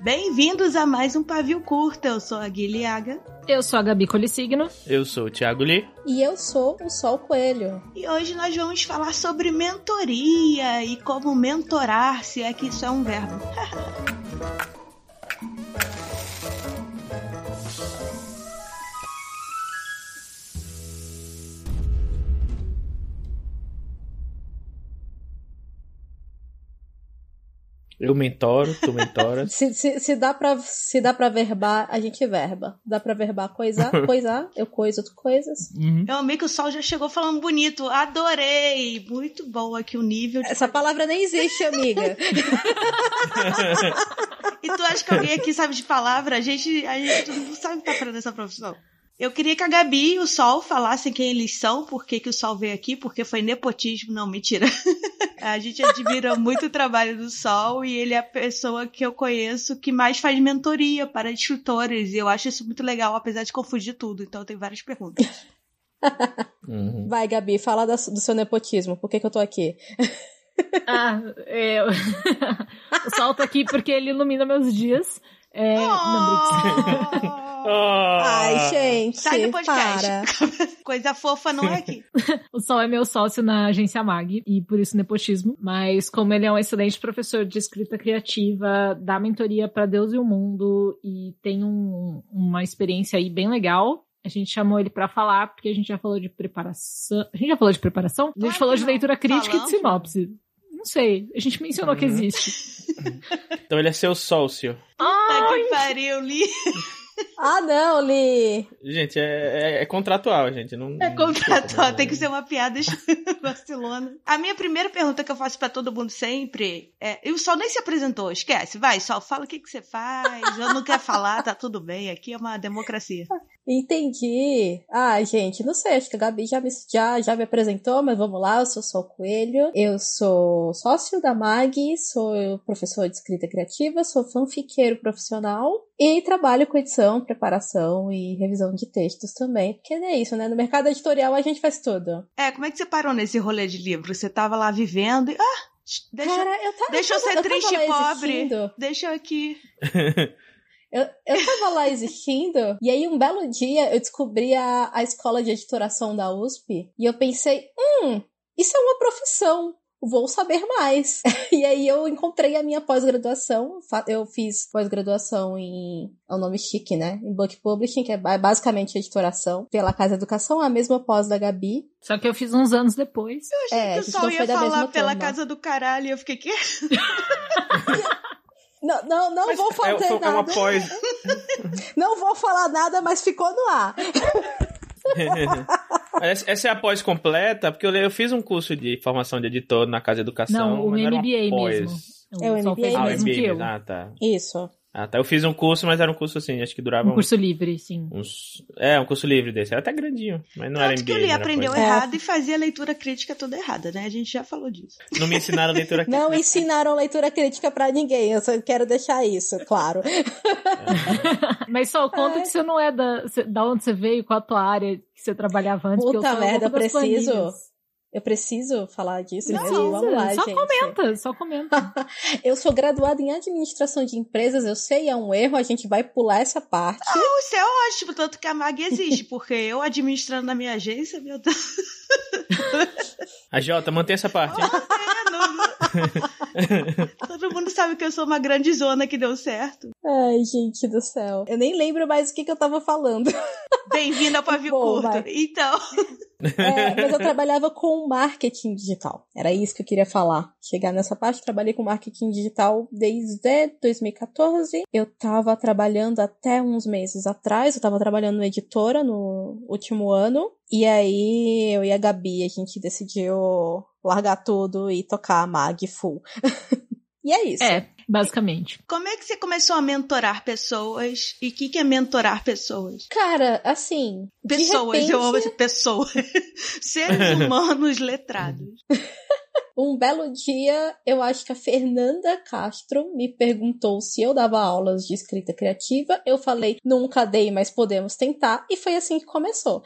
Bem-vindos a mais um Pavio Curta. Eu sou a Guilhaga. Eu sou a Gabi Colissigno. Eu sou o Thiago Lee. E eu sou o Sol Coelho. E hoje nós vamos falar sobre mentoria e como mentorar, se é que isso é um verbo. Eu mentoro, tu mentoras. se, se, se, dá pra, se dá pra verbar, a gente verba. Dá pra verbar coisar, coisar, eu coiso tu coisas. Uhum. Eu amei que o Sol já chegou falando bonito. Adorei! Muito bom aqui o nível. De... Essa palavra nem existe, amiga. e tu acha que alguém aqui sabe de palavra? A gente, a gente não sabe que tá fazendo essa profissão. Eu queria que a Gabi e o Sol falassem quem eles são, por que, que o Sol veio aqui, porque foi nepotismo. Não, mentira. A gente admira muito o trabalho do Sol e ele é a pessoa que eu conheço que mais faz mentoria para instrutores. E eu acho isso muito legal, apesar de confundir tudo. Então eu tenho várias perguntas. uhum. Vai, Gabi, fala do seu nepotismo. Por que, que eu tô aqui? ah, eu... o Sol tá aqui porque ele ilumina meus dias. É... Oh! Não, Oh. Ai, gente. Sai do podcast. Para. Coisa fofa não é aqui. o Sol é meu sócio na agência MAG e por isso nepotismo. Mas como ele é um excelente professor de escrita criativa, dá mentoria para Deus e o mundo e tem um, uma experiência aí bem legal. A gente chamou ele para falar, porque a gente já falou de preparação. A gente já falou de preparação? A gente falou de leitura crítica Falando. e de sinopse. Não sei. A gente mencionou uhum. que existe. então ele é seu sócio. Puta que pariu, Li. Ah, não, Li. Gente, é, é, é, contratual, gente. Não, é contratual, tem que ser uma piada Barcelona. A minha primeira pergunta que eu faço para todo mundo sempre é: e o Sol nem se apresentou, esquece. Vai, Sol, fala o que, que você faz. Eu não quero falar, tá tudo bem. Aqui é uma democracia. Entendi. Ah, gente, não sei, acho que a Gabi já me, já, já me apresentou, mas vamos lá, eu sou Sol Coelho, eu sou sócio da MAG, sou professor de escrita criativa, sou fanfiqueiro profissional e trabalho com edição, preparação e revisão de textos também, porque é isso, né? No mercado editorial a gente faz tudo. É, como é que você parou nesse rolê de livro? Você tava lá vivendo e... Ah! Deixa, Cara, eu, tava, deixa eu, ser eu triste e pobre. Deixa eu aqui. Eu, eu tava lá existindo, e aí um belo dia eu descobri a, a escola de editoração da USP, e eu pensei, hum, isso é uma profissão vou saber mais. e aí eu encontrei a minha pós-graduação. Eu fiz pós-graduação em. É um nome chique, né? Em Book Publishing, que é basicamente editoração. Pela Casa Educação, a mesma pós da Gabi. Só que eu fiz uns anos depois. Eu achei é, que o Sol ia falar pela turma. Casa do Caralho e eu fiquei, quê? Não, não, não vou fazer é, nada. É uma pós. não vou falar nada, mas ficou no ar. Essa é a pós completa, porque eu, eu fiz um curso de formação de editor na Casa Educação. Não, o MBA mesmo. É o MBA mesmo que eu. Ah, tá. Isso. Ah, tá. Eu fiz um curso, mas era um curso assim, acho que durava. Um curso uns, livre, sim. Uns, é, um curso livre desse. Era até grandinho, mas não Tanto era MBA. que o Lee aprendeu coisa. errado e fazia a leitura crítica toda errada, né? A gente já falou disso. Não me ensinaram leitura crítica. não ensinaram leitura crítica pra ninguém, eu só quero deixar isso, claro. É. mas só conta é. que você não é da, da onde você veio, com a tua área que você trabalhava antes. Puta merda, preciso. Eu preciso falar disso não, mesmo? Vamos lá, só gente. comenta, só comenta. eu sou graduada em administração de empresas, eu sei, é um erro, a gente vai pular essa parte. Não, isso é ótimo, tanto que a MAG existe, porque eu administrando na minha agência, meu Deus. A Jota, mantém essa parte. Todo mundo sabe que eu sou uma grande zona que deu certo. Ai, gente do céu. Eu nem lembro mais o que, que eu tava falando. Bem-vindo ao Pavio Bom, Curto. Vai. Então. É, mas eu trabalhava com marketing digital. Era isso que eu queria falar. Chegar nessa parte, trabalhei com marketing digital desde 2014. Eu tava trabalhando até uns meses atrás. Eu tava trabalhando no editora no último ano. E aí, eu e a Gabi, a gente decidiu largar tudo e tocar a Mag full. e é isso. É, basicamente. Como é que você começou a mentorar pessoas? E o que, que é mentorar pessoas? Cara, assim. Pessoas, repente... eu amo esse pessoas. Seres humanos letrados. Um belo dia, eu acho que a Fernanda Castro me perguntou se eu dava aulas de escrita criativa. Eu falei, nunca dei, mas podemos tentar. E foi assim que começou.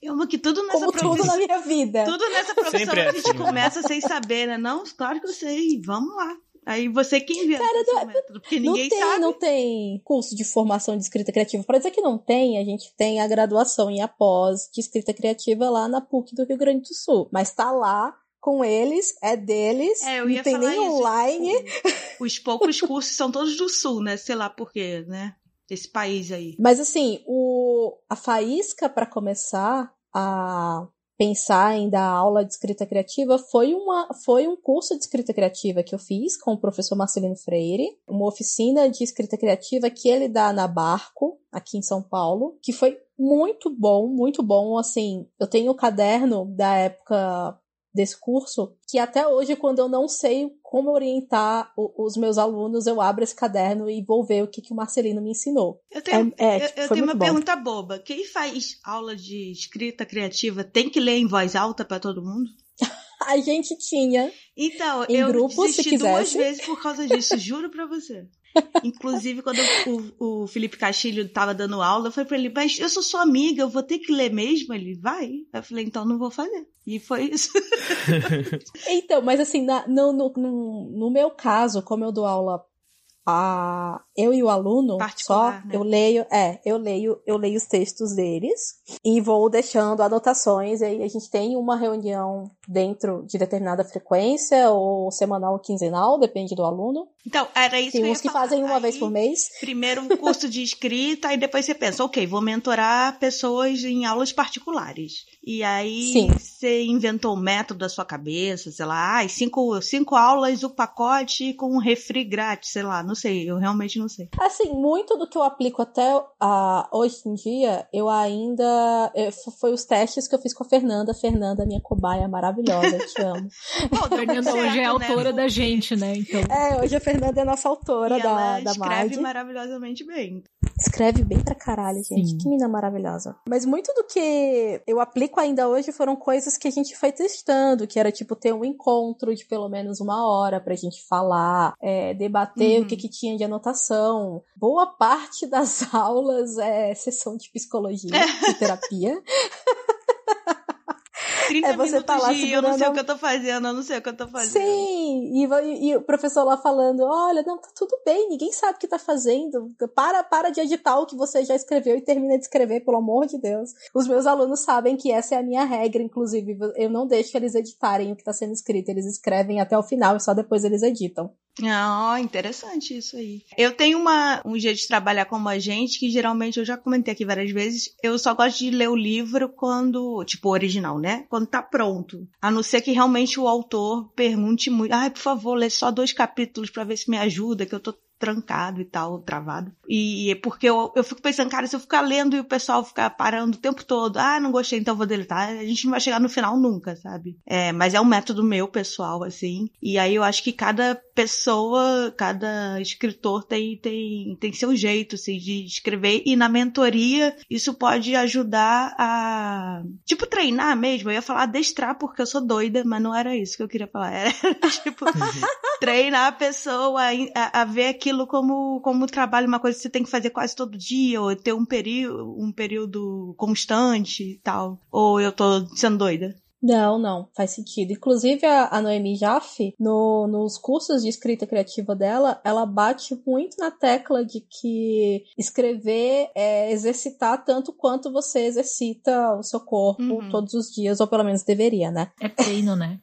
Eu amo que tudo nessa Como profissão. tudo na minha vida. Tudo nessa profissão Sempre é a gente assim, né? começa sem saber, né? Não, claro que eu sei, vamos lá. Aí você que inventa Cara, não- método, porque Não ninguém tem, sabe. não tem curso de formação de escrita criativa. Para dizer que não tem, a gente tem a graduação em após de escrita criativa lá na PUC do Rio Grande do Sul. Mas tá lá com eles, é deles, É, eu não ia tem falar nem isso. online. Os poucos cursos são todos do sul, né? Sei lá por quê, né? Esse país aí. Mas assim, o, a faísca para começar a pensar em dar aula de escrita criativa foi, uma, foi um curso de escrita criativa que eu fiz com o professor Marcelino Freire, uma oficina de escrita criativa que ele dá na Barco, aqui em São Paulo, que foi muito bom, muito bom. Assim, eu tenho o caderno da época desse curso, que até hoje, quando eu não sei como orientar o- os meus alunos, eu abro esse caderno e vou ver o que, que o Marcelino me ensinou. Eu tenho, É, é, tipo, eu tenho uma bom. pergunta boba. Quem faz aula de escrita criativa tem que ler em voz alta pra todo mundo? A gente tinha. Então, Em eu grupo, se desisti duas vezes por causa disso, juro pra você. Inclusive, quando o, o Felipe Castilho tava dando aula, eu falei pra ele, mas eu sou sua amiga, eu vou ter que ler mesmo? Ele, vai. Eu falei, então não vou fazer. E foi isso. Então, mas assim, na- no, no, no, no meu caso, como eu dou aula a eu e o aluno Particular, só, né? eu leio, é, eu leio, eu leio os textos deles e vou deixando anotações, e aí a gente tem uma reunião dentro de determinada frequência, ou semanal ou quinzenal, depende do aluno. Então, era isso Tem que uns que falar. fazem uma Aí, vez por mês. Primeiro um curso de escrita, e depois você pensa, ok, vou mentorar pessoas em aulas particulares. E aí Sim. você inventou um método da sua cabeça, sei lá, ah, cinco, cinco aulas, o pacote com um refri grátis, sei lá, não sei, eu realmente não sei. Assim, muito do que eu aplico até ah, hoje em dia, eu ainda. eh, f- foi os testes que eu fiz com a Fernanda. Fernanda, minha cobaia maravilhosa, te amo. Bom, Fernanda certo, hoje é né? autora da gente, né? Então. É, hoje a Fernanda é nossa autora E da, ela da escreve maravilhosamente bem. Escreve bem pra caralho, gente. Sim. Que mina maravilhosa. Mas muito do que eu aplico ainda hoje foram coisas que a gente foi testando, que era tipo ter um encontro de pelo menos uma hora pra gente falar, é, debater Uhum. o que, que tinha de anotação. Boa parte das aulas é sessão de psicologia e terapia. 30 É, você tá lá de eu não sei segurando- o que eu tô fazendo, eu não sei o que eu tô fazendo. Sim, e, e- e o professor lá falando, olha, não, tá tudo bem, ninguém sabe o que tá fazendo. Para, para de editar o que você já escreveu e termina de escrever, pelo amor de Deus. Os meus alunos sabem que essa é a minha regra, inclusive. Eu não deixo eles editarem o que tá sendo escrito. Eles escrevem até o final e só depois eles editam. Ah, interessante isso aí. Eu tenho uma, um jeito de trabalhar como agente que geralmente eu já comentei aqui várias vezes. Eu só gosto de ler o livro quando, tipo, original, né? Quando tá pronto. A não ser que realmente o autor pergunte muito. Ai, por favor, lê só dois capítulos pra ver se me ajuda, que eu tô trancado e tal, travado. E é porque eu, eu fico pensando, cara, se eu ficar lendo e o pessoal ficar parando o tempo todo, ah, não gostei, então vou deletar, a gente não vai chegar no final nunca, sabe? É, mas é um método meu pessoal, assim. E aí eu acho que cada pessoa, cada escritor tem, tem, tem seu jeito, assim, de escrever. E na mentoria, isso pode ajudar a, tipo, treinar mesmo. Eu ia falar adestrar porque eu sou doida, mas não era isso que eu queria falar. Era, tipo, treinar a pessoa a, a- a ver aquilo como, como trabalho, uma coisa que você tem que fazer quase todo dia, ou ter um período, um período constante e tal. Ou eu tô sendo doida. Não, não, faz sentido. Inclusive, a, a Noemi Jaffe, no, nos cursos de escrita criativa dela, ela bate muito na tecla de que escrever é exercitar tanto quanto você exercita o seu corpo Uhum. todos os dias, ou pelo menos deveria, né? É treino, né?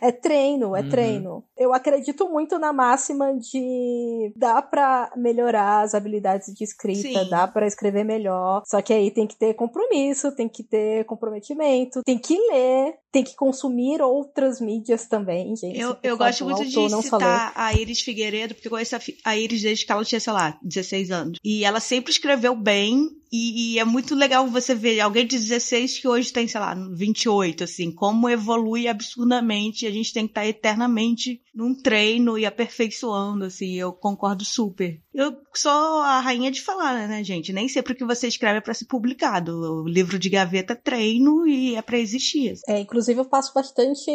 É treino, é Uhum. treino. Eu acredito muito na máxima de dá pra melhorar as habilidades de escrita, Sim. dá pra escrever melhor. Só que aí tem que ter compromisso, tem que ter comprometimento, tem que ler, tem que consumir outras mídias também, gente. Eu, eu gosto muito de citar a Iris Figueiredo, porque eu conheço a, Iris desde que ela tinha, sei lá, 16 anos. E ela sempre escreveu bem, e, e é muito legal você ver alguém de 16 que hoje tem, sei lá, 28, assim, como evolui absurdamente, e a gente tem que estar eternamente num treino e aperfeiçoando, assim, eu concordo super. Eu sou a rainha de falar, né, gente? Nem sempre o que você escreve é pra ser publicado. O livro de gaveta treino e é pra existir. É, inclusive eu faço bastante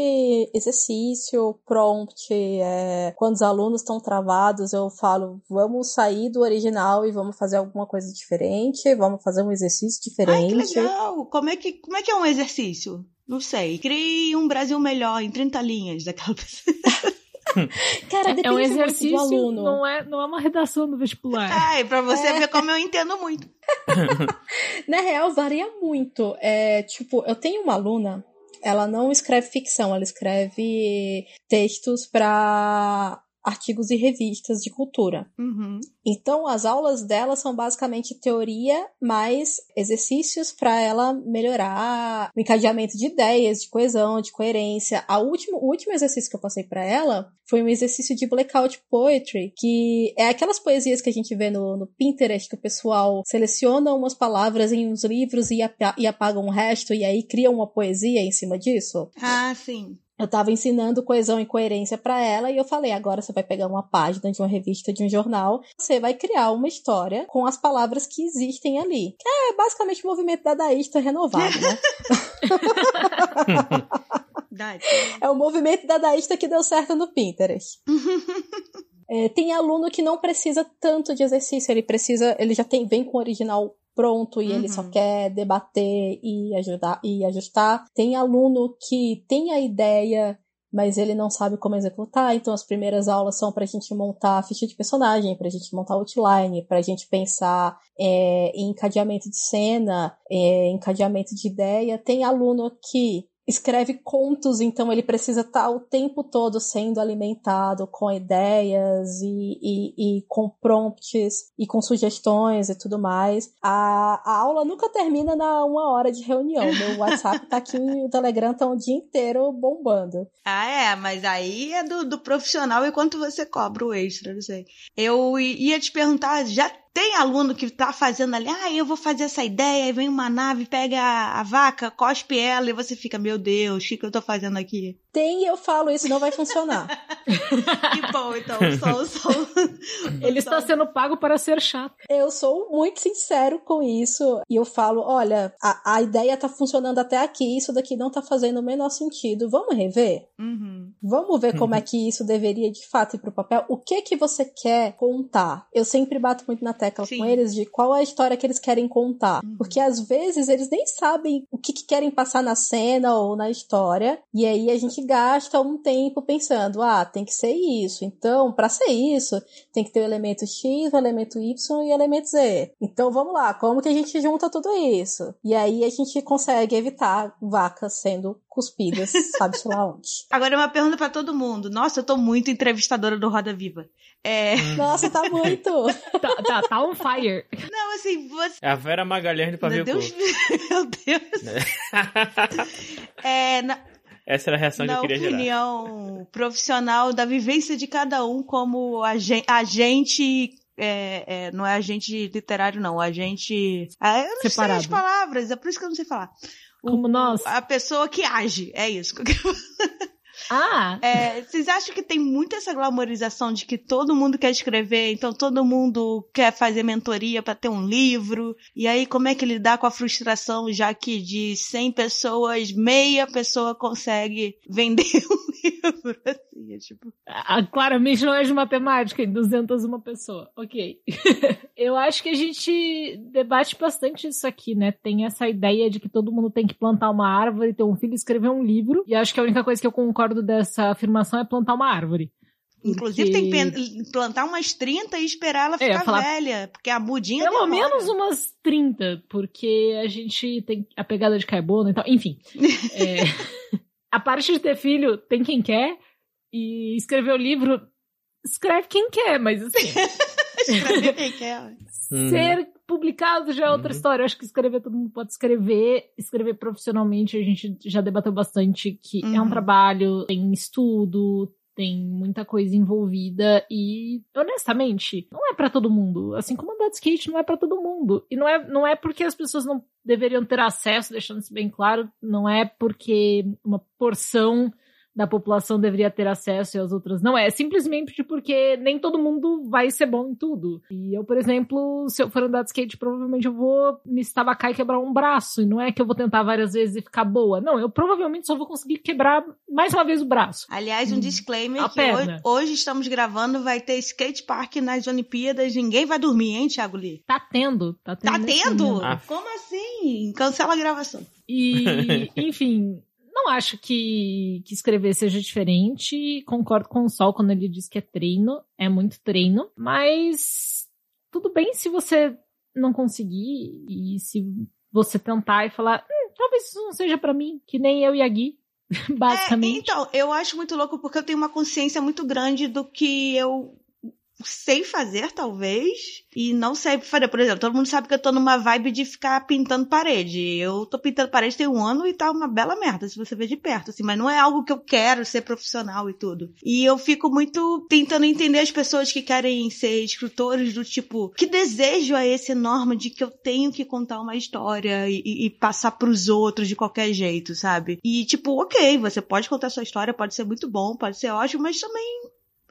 exercício, prompt, é, quando os alunos estão travados, eu falo, vamos sair do original e vamos fazer alguma coisa diferente, vamos fazer um exercício diferente. Ai, que legal! Como é que, como é, que é um exercício? Não sei. Crie um Brasil melhor em 30 linhas daquela pessoa. Cara, É um depende muito exercício, do aluno. não é, não é uma redação do vestibular. Ai, pra você ver como eu entendo muito. Na real, varia muito. É, tipo, eu tenho uma aluna, ela não escreve ficção, ela escreve textos para artigos e revistas de cultura. Uhum. Então, as aulas dela são basicamente teoria mais exercícios para ela melhorar o encadeamento de ideias, de coesão, de coerência. A último, o último exercício que eu passei para ela foi um exercício de blackout poetry, que é aquelas poesias que a gente vê no, no Pinterest, que o pessoal seleciona umas palavras em uns livros e, apa e apagam o resto, e aí cria uma poesia em cima disso. Ah, sim. Eu tava ensinando coesão e coerência para ela e eu falei: agora você vai pegar uma página de uma revista, de um jornal, você vai criar uma história com as palavras que existem ali. Que é basicamente o movimento dadaísta renovado, né? É o movimento dadaísta que deu certo no Pinterest. É, tem aluno que não precisa tanto de exercício, ele precisa, ele já tem, vem com o original pronto e ele só Uhum. quer debater e ajudar e ajustar. Tem aluno que tem a ideia, mas ele não sabe como executar, então as primeiras aulas são pra gente montar a ficha de personagem, pra gente montar outline, pra gente pensar é, em encadeamento de cena, é, encadeamento de ideia. Tem aluno que escreve contos, então ele precisa estar o tempo todo sendo alimentado com ideias e, e, e com prompts e com sugestões e tudo mais. A, a aula nunca termina na uma hora de reunião. Meu WhatsApp tá aqui, o Telegram tá o dia inteiro bombando. Ah, é, mas aí é do, do profissional e quanto você cobra o extra, não sei. Eu ia te perguntar, já tem aluno que tá fazendo ali, ah, eu vou fazer essa ideia, aí vem uma nave, pega a, a vaca, cospe ela, e você fica, meu Deus, o que, que eu tô fazendo aqui? Tem e eu falo, isso não vai funcionar. Que bom, então, sou, sou... Ele está sendo pago para ser chato. Eu sou muito sincero com isso e eu falo, olha, a, a ideia tá funcionando até aqui, isso daqui não tá fazendo o menor sentido. Vamos rever? Uhum. Vamos ver como é que isso deveria de fato ir pro papel. O que que você quer contar? Eu sempre bato muito na tecla Sim. com eles de qual é a história que eles querem contar. Porque às vezes eles nem sabem o que, que querem passar na cena ou na história. E aí a gente gasta um tempo pensando, ah, tem que ser isso. Então, para ser isso, tem que ter o elemento X, o elemento Y e o elemento Z. Então vamos lá, como que a gente junta tudo isso? E aí a gente consegue evitar vacas sendo cuspidas, sabe-se lá onde. Agora uma pergunta pra todo mundo. Nossa, eu tô muito entrevistadora do Roda Viva. É... Nossa, tá muito. Tá, tá, tá on fire. Não, assim, você... É a Vera Magalhães de Pavio Meu Deus, meu Deus. É, na, Essa era a reação que na eu queria gerar. opinião profissional da vivência de cada um como agen- agente é, é, não é agente literário não, agente ah, eu não sei Separado. as palavras, é por isso que eu não sei falar. Como nós. A pessoa que age, é isso. Ah, É, vocês acham que tem muito essa glamorização de que todo mundo quer escrever, então todo mundo quer fazer mentoria para ter um livro? E aí, como é que lidar com a frustração, já que de 100 pessoas, meia pessoa consegue vender um livro? Assim, é tipo. Ah, claramente não é de matemática, em 200 uma pessoa. Ok. Eu acho que a gente debate bastante isso aqui, né? Tem essa ideia de que todo mundo tem que plantar uma árvore, ter um filho e escrever um livro. E acho que a única coisa que eu concordo dessa afirmação é plantar uma árvore. Inclusive, Porque- tem que plantar umas 30 e esperar ela É, ficar falar- velha, porque a mudinha. Pelo demora. menos umas 30, porque a gente tem a pegada de carbono e tal. Enfim. é, a parte de ter filho tem quem quer. E escrever o livro, escreve quem quer, mas assim. Escrever quem quer. Uhum. Ser publicado já é outra Uhum. história. Eu acho que escrever todo mundo pode escrever. Escrever profissionalmente, a gente já debateu bastante que é um Uhum. trabalho, tem estudo, tem muita coisa envolvida e, honestamente, não é pra todo mundo. Assim como andar de skate não é pra todo mundo. E não é, não é porque as pessoas não deveriam ter acesso, deixando isso bem claro, não é porque uma porção da população deveria ter acesso e as outras não. É simplesmente porque nem todo mundo vai ser bom em tudo. E eu, por exemplo, se eu for andar de skate, provavelmente eu vou me estabacar e quebrar um braço. E não é que eu vou tentar várias vezes e ficar boa. Não, eu provavelmente só vou conseguir quebrar mais uma vez o braço. Aliás, um Hum, disclaimer a que hoje, hoje estamos gravando, vai ter skate park nas Olimpíadas, ninguém vai dormir, hein, Thiago Lee? Tá tendo, tá tendo. Tá tendo? Ah. Como assim? Cancela a gravação. E, enfim, não acho que, que escrever seja diferente. Concordo com o Sol quando ele diz que é treino, é muito treino, mas tudo bem se você não conseguir e se você tentar e falar, "Hum, talvez isso não seja pra mim, que nem eu e a Gui, É, basicamente. então, eu acho muito louco porque eu tenho uma consciência muito grande do que eu sei fazer, talvez, e não sei fazer. Por exemplo, todo mundo sabe que eu tô numa vibe de ficar pintando parede. Eu tô pintando parede tem um ano e tá uma bela merda, se você ver de perto, assim, mas não é algo que eu quero ser profissional e tudo. E eu fico muito tentando entender as pessoas que querem ser escritores do tipo, que desejo é esse enorme de que eu tenho que contar uma história e, e- passar pros outros de qualquer jeito, sabe? E tipo, ok, você pode contar sua história, pode ser muito bom, pode ser ótimo, mas também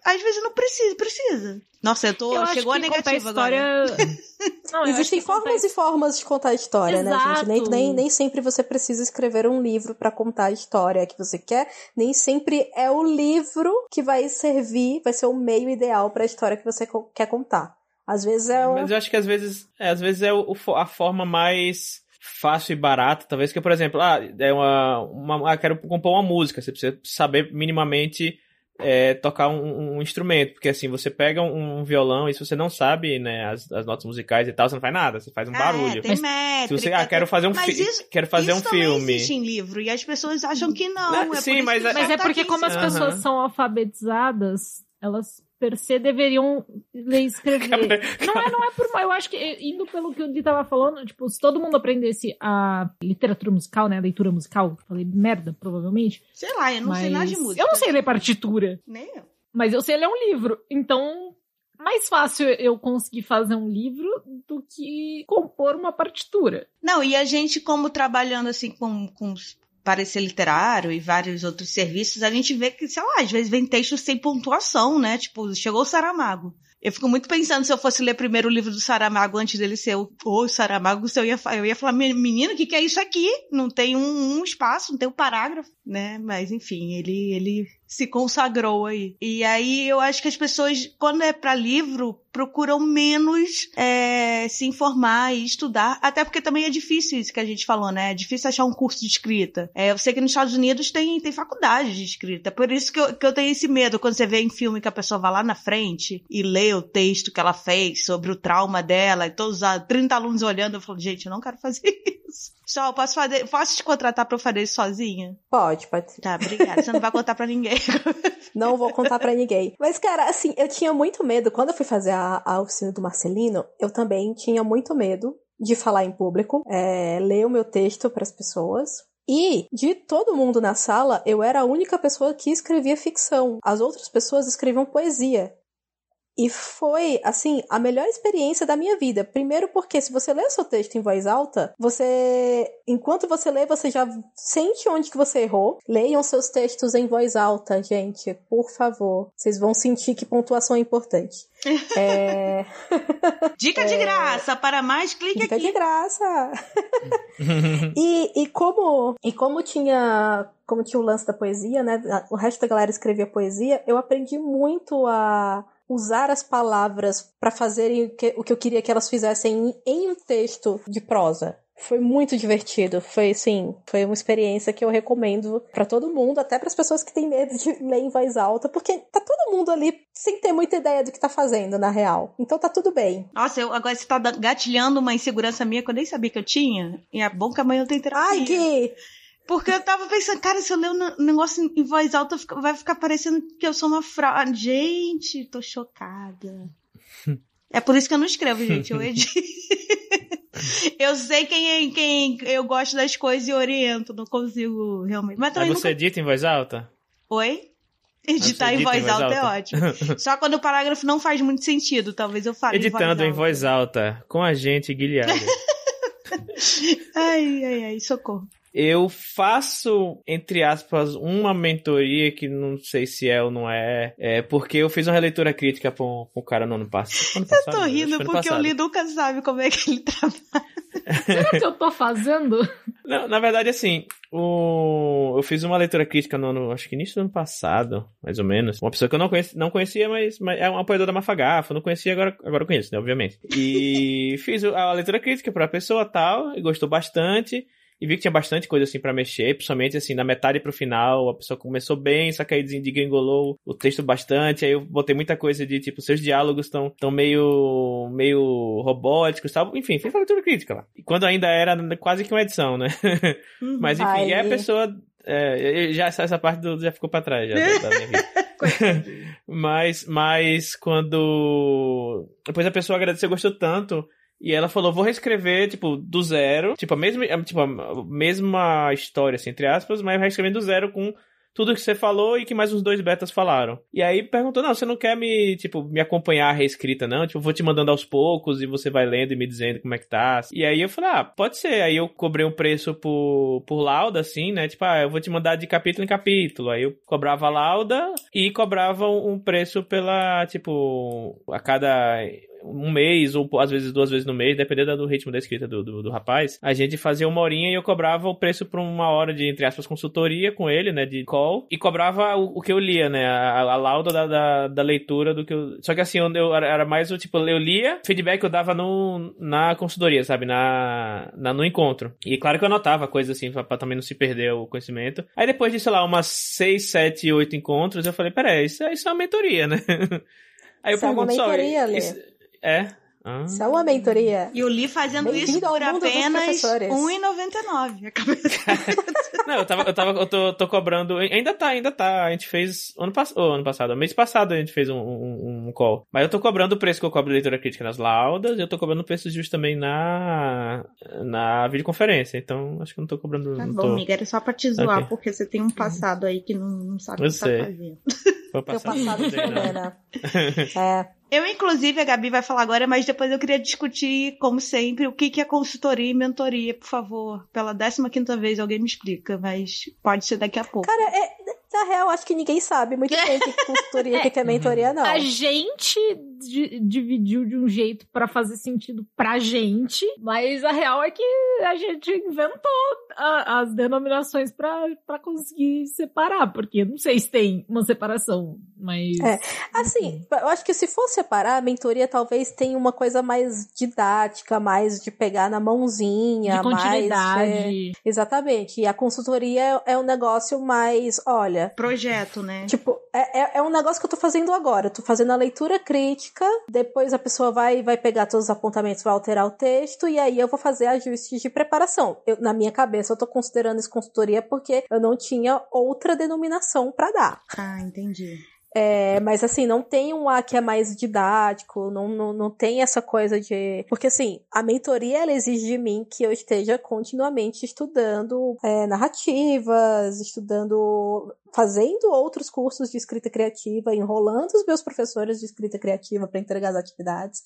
às vezes não precisa, precisa. Nossa, eu tô. Eu chegou a negativa agora. história... Não, eu acho Existem que contar formas e formas de contar a história, né, gente? Nem, Exato. nem, nem sempre você precisa escrever um livro pra contar a história que você quer. Nem sempre é o livro que vai servir, vai ser o meio ideal pra história que você quer contar. Às vezes é um... Mas eu acho que às vezes, é, às vezes é o- o a forma mais fácil e barata, talvez, que, por exemplo, ah, é uma, uma ah, quero compor uma música, você precisa saber minimamente é, tocar um, um instrumento, porque assim, você pega um, um violão e se você não sabe, né, as, as notas musicais e tal, você não faz nada, você faz um Ah, barulho. É, tem métrica. Se você, ah, quero fazer um, Mas fi isso- quero fazer isso um filme. existe em livro e as pessoas acham que não. Né? é Sim, mas que é- Mas é tá porque aqui como as pessoas Aham. são alfabetizadas, elas per se deveriam ler e escrever. não é, não é por mal. Eu acho que, eh, indo pelo que o Di tava falando, tipo, se todo mundo aprendesse a literatura musical, né, a leitura musical, falei merda, provavelmente. Sei lá, eu não mas sei nada de música. Eu não sei ler partitura, Nem eu. mas eu sei ler um livro. Então, mais fácil eu conseguir fazer um livro do que compor uma partitura. Não, e a gente, como trabalhando assim com, com parecer literário e vários outros serviços, a gente vê que, sei lá, às vezes vem textos sem pontuação, né? Tipo, chegou o Saramago. Eu fico muito pensando se eu fosse ler primeiro o livro do Saramago antes dele ser o, o Saramago, se eu ia, eu ia falar, menino, o que, que é isso aqui? Não tem um, um espaço, não tem um parágrafo, né? Mas enfim, ele, ele se consagrou aí. E aí eu acho que as pessoas, quando é pra livro, procuram menos é, se informar e estudar, até porque também é difícil isso que a gente falou, né? É difícil achar um curso de escrita. É, eu sei que nos Estados Unidos tem, tem faculdade de escrita, por isso que eu, que eu tenho esse medo quando você vê em filme que a pessoa vai lá na frente e lê o texto que ela fez sobre o trauma dela e todos os 30 alunos olhando, eu falo, gente, eu não quero fazer isso. Só, posso fazer, posso te contratar pra eu fazer isso sozinha? Pode, pode ser. Tá, obrigada. Você não vai contar pra ninguém. Não vou contar pra ninguém. Mas, cara, assim, eu tinha muito medo. Quando eu fui fazer a, a oficina do Marcelino, eu também tinha muito medo de falar em público, é, ler o meu texto pras pessoas. E, de todo mundo na sala, eu era a única pessoa que escrevia ficção. As outras pessoas escreviam poesia. E foi, assim, a melhor experiência da minha vida. Primeiro porque se você lê o seu texto em voz alta, você, enquanto você lê, você já sente onde que você errou. Leiam seus textos em voz alta, gente, por favor. Vocês vão sentir que pontuação é importante. é... Dica de graça. Para mais, clique Dica aqui. de graça. e, e como e como tinha como tinha o lance da poesia, né? O resto da galera escrevia poesia. Eu aprendi muito a usar as palavras para fazerem o que, o que eu queria que elas fizessem em um texto de prosa. Foi muito divertido. Foi assim, foi uma experiência que eu recomendo para todo mundo, até para as pessoas que têm medo de ler em voz alta, porque tá todo mundo ali sem ter muita ideia do que tá fazendo na real. Então tá tudo bem. Nossa, eu, agora você tá gatilhando uma insegurança minha que eu nem sabia que eu tinha. E é bom que amanhã eu tenho terapia. Ai, Gui, Porque eu tava pensando, cara, se eu ler um negócio em voz alta, vai ficar parecendo que eu sou uma fraude. Gente, tô chocada. É por isso que eu não escrevo, gente. Eu edito. eu sei quem, é, quem eu gosto das coisas e oriento. Não consigo realmente. Mas também você nunca... edita em voz alta? Oi? Editar em edita voz, alta, é ótimo. Só quando o parágrafo não faz muito sentido. Talvez eu fale Editando em em voz alta, com a gente, Guilherme. Ai, ai, ai, socorro. Eu faço, entre aspas, uma mentoria que não sei se é ou não é, é porque eu fiz uma releitura crítica pra um, pra um cara no ano passado. eu tô rindo porque o Lee nunca sabe como é que ele trabalha. Será que eu tô fazendo? Não, na verdade, assim, o... eu fiz uma leitura crítica no ano, acho que início do ano passado, mais ou menos. Uma pessoa que eu não, conheci, não conhecia, mas, mas é um apoiador da Mafagafa, não conhecia, agora, agora eu conheço, né, obviamente. E fiz a leitura crítica pra pessoa tal, e gostou bastante. E vi que tinha bastante coisa assim para mexer, principalmente assim, na metade pro final, a pessoa começou bem, só que aí desengringolou o texto bastante, aí eu botei muita coisa de tipo, seus diálogos estão tão meio meio robóticos, tal. Enfim, fez a leitura crítica lá. E quando ainda era quase que uma edição, né? Uhum. Mas enfim, aí... e a pessoa é, já essa parte do, já ficou para trás já da, da minha vida. mas mas quando depois a pessoa agradeceu, gostou tanto e ela falou, vou reescrever, tipo, do zero. Tipo, a mesma, tipo, a mesma história, assim, entre aspas, mas reescrevendo do zero com tudo que você falou e que mais uns dois betas falaram. E aí perguntou, não, você não quer me, tipo, me acompanhar a reescrita, não? Tipo, vou te mandando aos poucos e você vai lendo e me dizendo como é que tá. E aí eu falei, ah, pode ser. Aí eu cobrei um preço por, por lauda, assim, né? Tipo, ah, eu vou te mandar de capítulo em capítulo. Aí eu cobrava lauda e cobrava um preço pela, tipo, a cada um mês, ou às vezes duas vezes no mês, dependendo do ritmo da escrita do, do, do rapaz, a gente fazia uma horinha e eu cobrava o preço por uma hora de, entre aspas, consultoria com ele, né, de call, e cobrava o, o que eu lia, né, a, a lauda da, da, da, leitura do que eu... Só que assim, eu, eu, era mais o tipo, eu lia, feedback eu dava no, na consultoria, sabe, na, na, no encontro. E claro que eu anotava coisas assim, pra, pra também não se perder o conhecimento. Aí depois de, sei lá, umas seis, sete, oito encontros, eu falei, peraí, isso, é, isso é uma mentoria, né? Aí eu isso pergunto, é uma mentoria, só, isso, é? Ah. Isso é uma mentoria. E o Lee fazendo isso por apenas R$1,99. Não, eu tava, eu tava, eu tô, tô cobrando. Ainda tá, ainda tá. A gente fez ano, pass... oh, ano passado, mês passado a gente fez um, um, um, call. Mas eu tô cobrando o preço que eu cobro de leitura crítica nas laudas e eu tô cobrando o preço justo também na, na videoconferência. Então, acho que eu não tô cobrando. Tá bom, tô... amiga, era só pra te zoar, okay. porque você tem um passado aí que não, não sabe o que tá fazendo. Foi passado, passado também, né? É. Eu, inclusive, a Gabi vai falar agora, mas depois eu queria discutir, como sempre, o que é consultoria e mentoria, por favor. Pela 15 quinta vez alguém me explica, mas pode ser daqui a pouco. Cara, é, na real, acho que ninguém sabe muito bem o que é consultoria e o que é mentoria, não. A gente dividiu de um jeito para fazer sentido pra gente, mas a real é que a gente inventou a, as denominações para conseguir separar, porque não sei se tem uma separação, mas. É. Assim, eu acho que se for separar, a mentoria talvez tenha uma coisa mais didática, mais de pegar na mãozinha, de continuidade. mais. É, exatamente. E a consultoria é um negócio mais, olha. Projeto, né? Tipo, é, é, é um negócio que eu tô fazendo agora. Eu tô fazendo a leitura crítica, depois a pessoa vai, vai pegar todos os apontamentos, vai alterar o texto, e aí eu vou fazer ajustes de preparação. Eu, na minha cabeça, eu tô considerando isso consultoria porque eu não tinha outra denominação para dar. Ah, entendi. É, mas assim, não tem um A que é mais didático, não, não, não tem essa coisa de. Porque assim, a mentoria ela exige de mim que eu esteja continuamente estudando é, narrativas, estudando. fazendo outros cursos de escrita criativa, enrolando os meus professores de escrita criativa para entregar as atividades.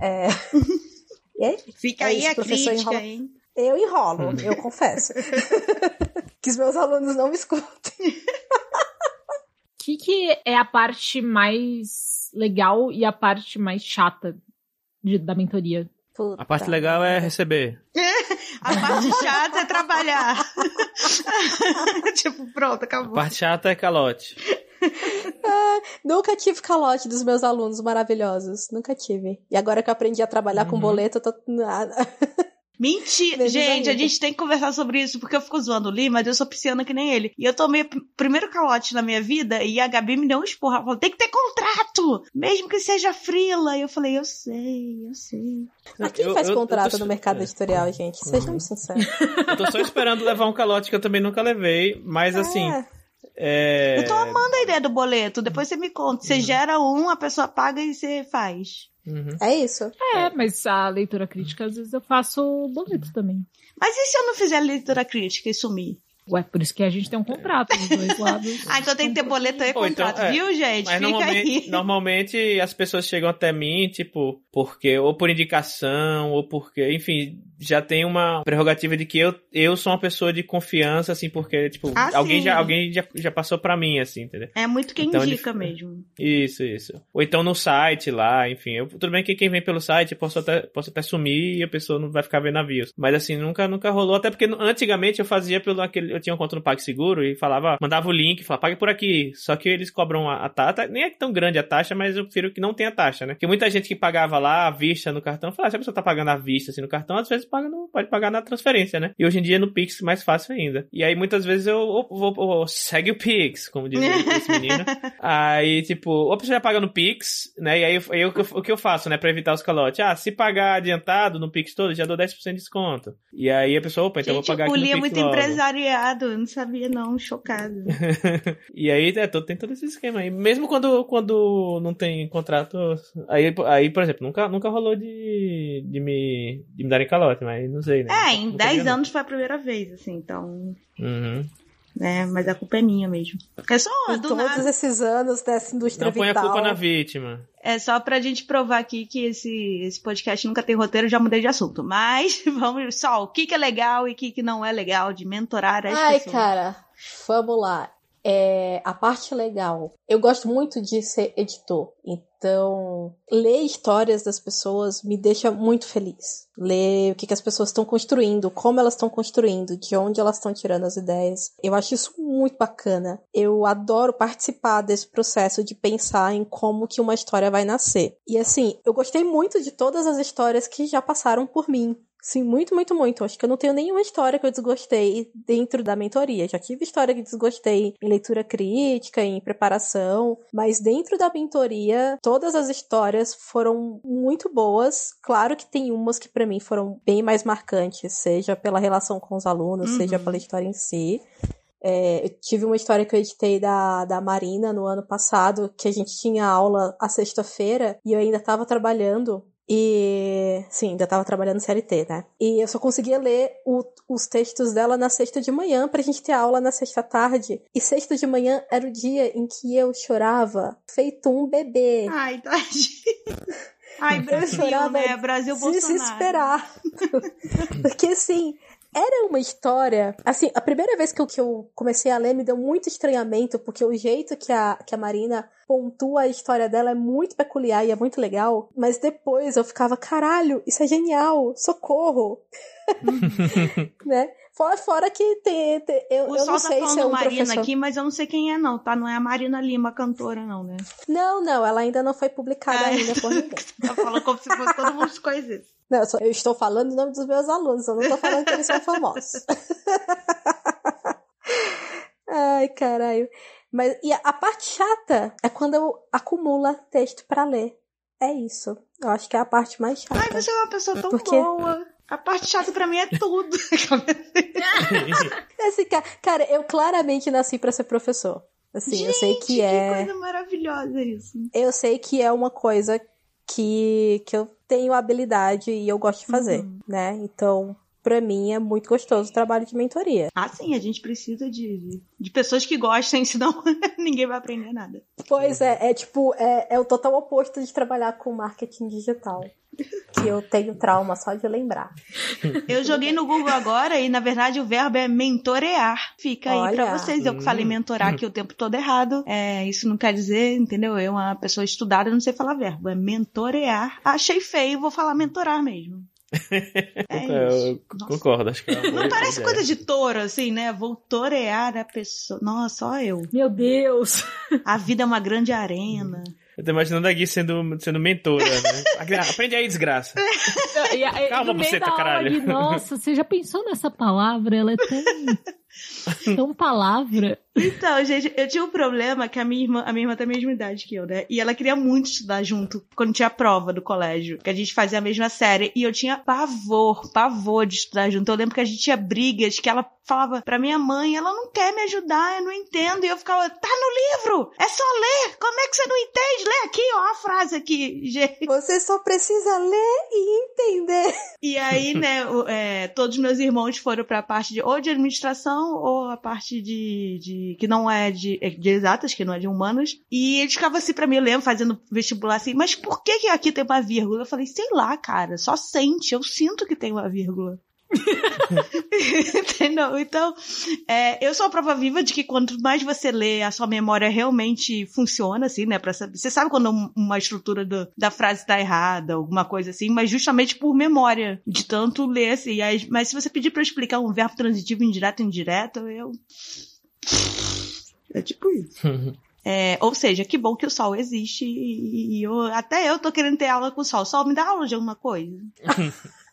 É... Fica é aí isso, a crítica, enrola... hein? Eu enrolo, eu confesso. que os meus alunos não me escutem que, que é a parte mais legal e a parte mais chata de, da mentoria? Puta. A parte legal é receber. a parte chata é trabalhar. tipo, pronto, acabou. A parte chata é calote. Ah, nunca tive calote dos meus alunos maravilhosos. Nunca tive. E agora que eu aprendi a trabalhar uhum. com boleto, eu tô. Mentira! gente, a gente tem que conversar sobre isso, porque eu fico zoando o Lee, mas eu sou pisciana que nem ele. E eu tomei o primeiro calote na minha vida e a Gabi me deu um esporro. Ela falou: tem que ter contrato! Mesmo que seja frila. E eu falei: eu sei, eu sei. Mas quem eu, faz eu, contrato eu tô... no mercado editorial, gente? Sejamos sinceros. Eu tô só esperando levar um calote que eu também nunca levei, mas é. assim. É... Eu tô amando a ideia do boleto. Depois você me conta. Você uhum. gera um, a pessoa paga e você faz. Uhum. É isso. É, mas a leitura crítica, às vezes eu faço boleto também. Mas e se eu não fizer leitura crítica e sumir? Ué, por isso que a gente tem um contrato dos dois lados. ah, então tem que ter boleto e então, contrato, então, é. viu, gente? Mas Fica normalmente, aí. normalmente as pessoas chegam até mim, tipo, porque, ou por indicação, ou porque, enfim, já tem uma prerrogativa de que eu, eu sou uma pessoa de confiança, assim, porque, tipo, Ah, alguém, sim. já, alguém já, já passou pra mim, assim, entendeu? É muito quem Então, indica ele- mesmo. Isso, isso. Ou então no site lá, enfim. Eu, tudo bem que quem vem pelo site posso até, posso até sumir e a pessoa não vai ficar vendo navios. Mas assim, nunca, nunca rolou. Até porque antigamente eu fazia pelo aquele. Eu tinha um conta no PagSeguro e falava, mandava o link, falava, pague por aqui. Só que eles cobram a, a taxa. Nem é tão grande a taxa, mas eu prefiro que não tenha taxa, né? Porque muita gente que pagava lá à vista no cartão, fala, ah, se a pessoa tá pagando à vista assim no cartão, às vezes paga no, pode pagar na transferência, né? E hoje em dia no Pix mais fácil ainda. E aí muitas vezes eu, vou, segue o Pix, como diz esse menino. Aí, tipo, ou a pessoa já paga no Pix, né? E aí, aí eu- o que eu faço, né? Pra evitar os calotes? Ah, se pagar adiantado no Pix todo, já dou 10% de desconto. E aí a pessoa, opa, então eu vou Gente, pagar aqui é no Pix muito logo. empresariado, eu não sabia não, chocado. E aí, é, todo, tem todo esse esquema aí. Mesmo quando, quando não tem contrato, aí, aí por exemplo, nunca, nunca rolou de, de, me, de me darem calote, mas não sei, né? É, em nunca 10 vi, não. anos foi a primeira vez, assim, então. Uhum. né? Mas a culpa é minha mesmo. É só Em do todos nada. esses anos dessa indústria Não põe a vital. culpa na vítima. É só pra gente provar aqui que esse, esse podcast nunca tem roteiro, já mudei de assunto. Mas vamos só, o que, que é legal e o que, que não é legal de mentorar as Ai, pessoas. cara, vamos lá. É, a parte legal. Eu gosto muito de ser editor. Então, ler histórias das pessoas me deixa muito feliz. Ler o que, que as pessoas estão construindo, como elas estão construindo, de onde elas estão tirando as ideias. Eu acho isso muito bacana. Eu adoro participar desse processo de pensar em como que uma história vai nascer. E assim, eu gostei muito de todas as histórias que já passaram por mim. Sim, muito, muito, muito. Acho que eu não tenho nenhuma história que eu desgostei dentro da mentoria. Já tive história que desgostei em leitura crítica, em preparação, mas dentro da mentoria, todas as histórias foram muito boas. Claro que tem umas que pra mim foram bem mais marcantes, seja pela relação com os alunos, Uhum. seja pela história em si. É, eu tive uma história que eu editei da, da Marina no ano passado, que a gente tinha aula a sexta-feira e eu ainda estava trabalhando. E sim, ainda tava trabalhando CLT, né? E eu só conseguia ler o- os textos dela na sexta de manhã pra gente ter aula na sexta tarde. E sexta de manhã era o dia em que eu chorava feito um bebê. Ai, tadinho. Ai, Brasil, né? Brasil, Bolsonaro. desesperar. Porque assim, era uma história. Assim, a primeira vez que eu, que eu comecei a ler me deu muito estranhamento, porque o jeito que a, que a Marina pontua a história dela é muito peculiar e é muito legal. Mas depois eu ficava, caralho, isso é genial, socorro. né? Fora, fora que tem. tem- eu, O eu não tá sei falando se é um Marina professor. aqui, mas eu não sei quem é, não, tá? Não é a Marina Lima, cantora, não, né? Não, não, ela ainda não foi publicada Ah, é. ainda por ninguém. Tá falando como se fosse todo mundo se conhecesse. Não, eu, só- eu estou falando em nome dos meus alunos, eu não estou falando que eles são famosos. Ai, caralho. Mas e a, a parte chata é quando eu acumula texto pra ler. É isso. Eu acho que é a parte mais chata. Ai, você é uma pessoa tão Por quê? boa. A parte chata pra mim é tudo. Assim, ca- cara, eu claramente nasci pra ser professor. Assim, eu sei que é. coisa maravilhosa isso. Eu sei que é uma coisa que, que eu tenho habilidade e eu gosto de fazer, Uhum. né? Então, pra mim é muito gostoso o trabalho de mentoria. Ah, sim, a gente precisa de, de, pessoas que gostem, senão ninguém vai aprender nada. Pois é, é tipo, é, é o total oposto de trabalhar com marketing digital. Que eu tenho trauma só de lembrar. Eu joguei no Google agora e, na verdade, o verbo é mentorear. Fica aí pra Olha. vocês. Eu que falei Hum. mentorar aqui o tempo todo errado. É, isso não quer dizer, entendeu? Eu, uma pessoa estudada, não sei falar verbo. É mentorear. Achei feio, vou falar mentorar mesmo. É eu isso. Nossa. concordo, acho que é Não parece ideia. coisa de touro, assim, né? Vou torear a pessoa. Nossa, só eu. Meu Deus! A vida é uma grande arena. Eu tô imaginando a Gui sendo, sendo mentora, né? Aprende aí, desgraça. E aí, Calma, buceta, aula caralho. Nossa, você já pensou nessa palavra? Ela é tão. tão palavra. Então, gente, eu tinha um problema que a minha irmã, a minha irmã tem a mesma idade que eu, né? E ela queria muito estudar junto quando tinha prova do colégio, que a gente fazia a mesma série. E eu tinha pavor, pavor de estudar junto. Eu lembro que a gente tinha brigas que ela falava pra minha mãe, ela não quer me ajudar, eu não entendo. E eu ficava, tá no livro, é só ler. Que você não entende? Lê aqui, ó, a frase aqui, gente. Você só precisa ler e entender. E aí, né, é, todos meus irmãos foram pra parte de ou de administração ou a parte de, de que não é de, é de exatas, que não é de humanas. E ele ficava assim pra mim, eu lembro, fazendo vestibular assim, mas por que que aqui tem uma vírgula? Eu falei, sei lá, cara, só sente, eu sinto que tem uma vírgula. Entendeu? Então, é, eu sou a prova viva de que quanto mais você lê, a sua memória realmente funciona, assim, né? Pra saber. Você sabe quando uma estrutura do, da frase tá errada, alguma coisa assim, mas justamente por memória, de tanto ler, assim. Aí, mas se você pedir pra eu explicar um verbo transitivo indireto e indireto, eu. É tipo isso. É, ou seja, que bom que o sol existe e, eu, até eu tô querendo ter aula com o sol. Sol, me dá aula de alguma coisa.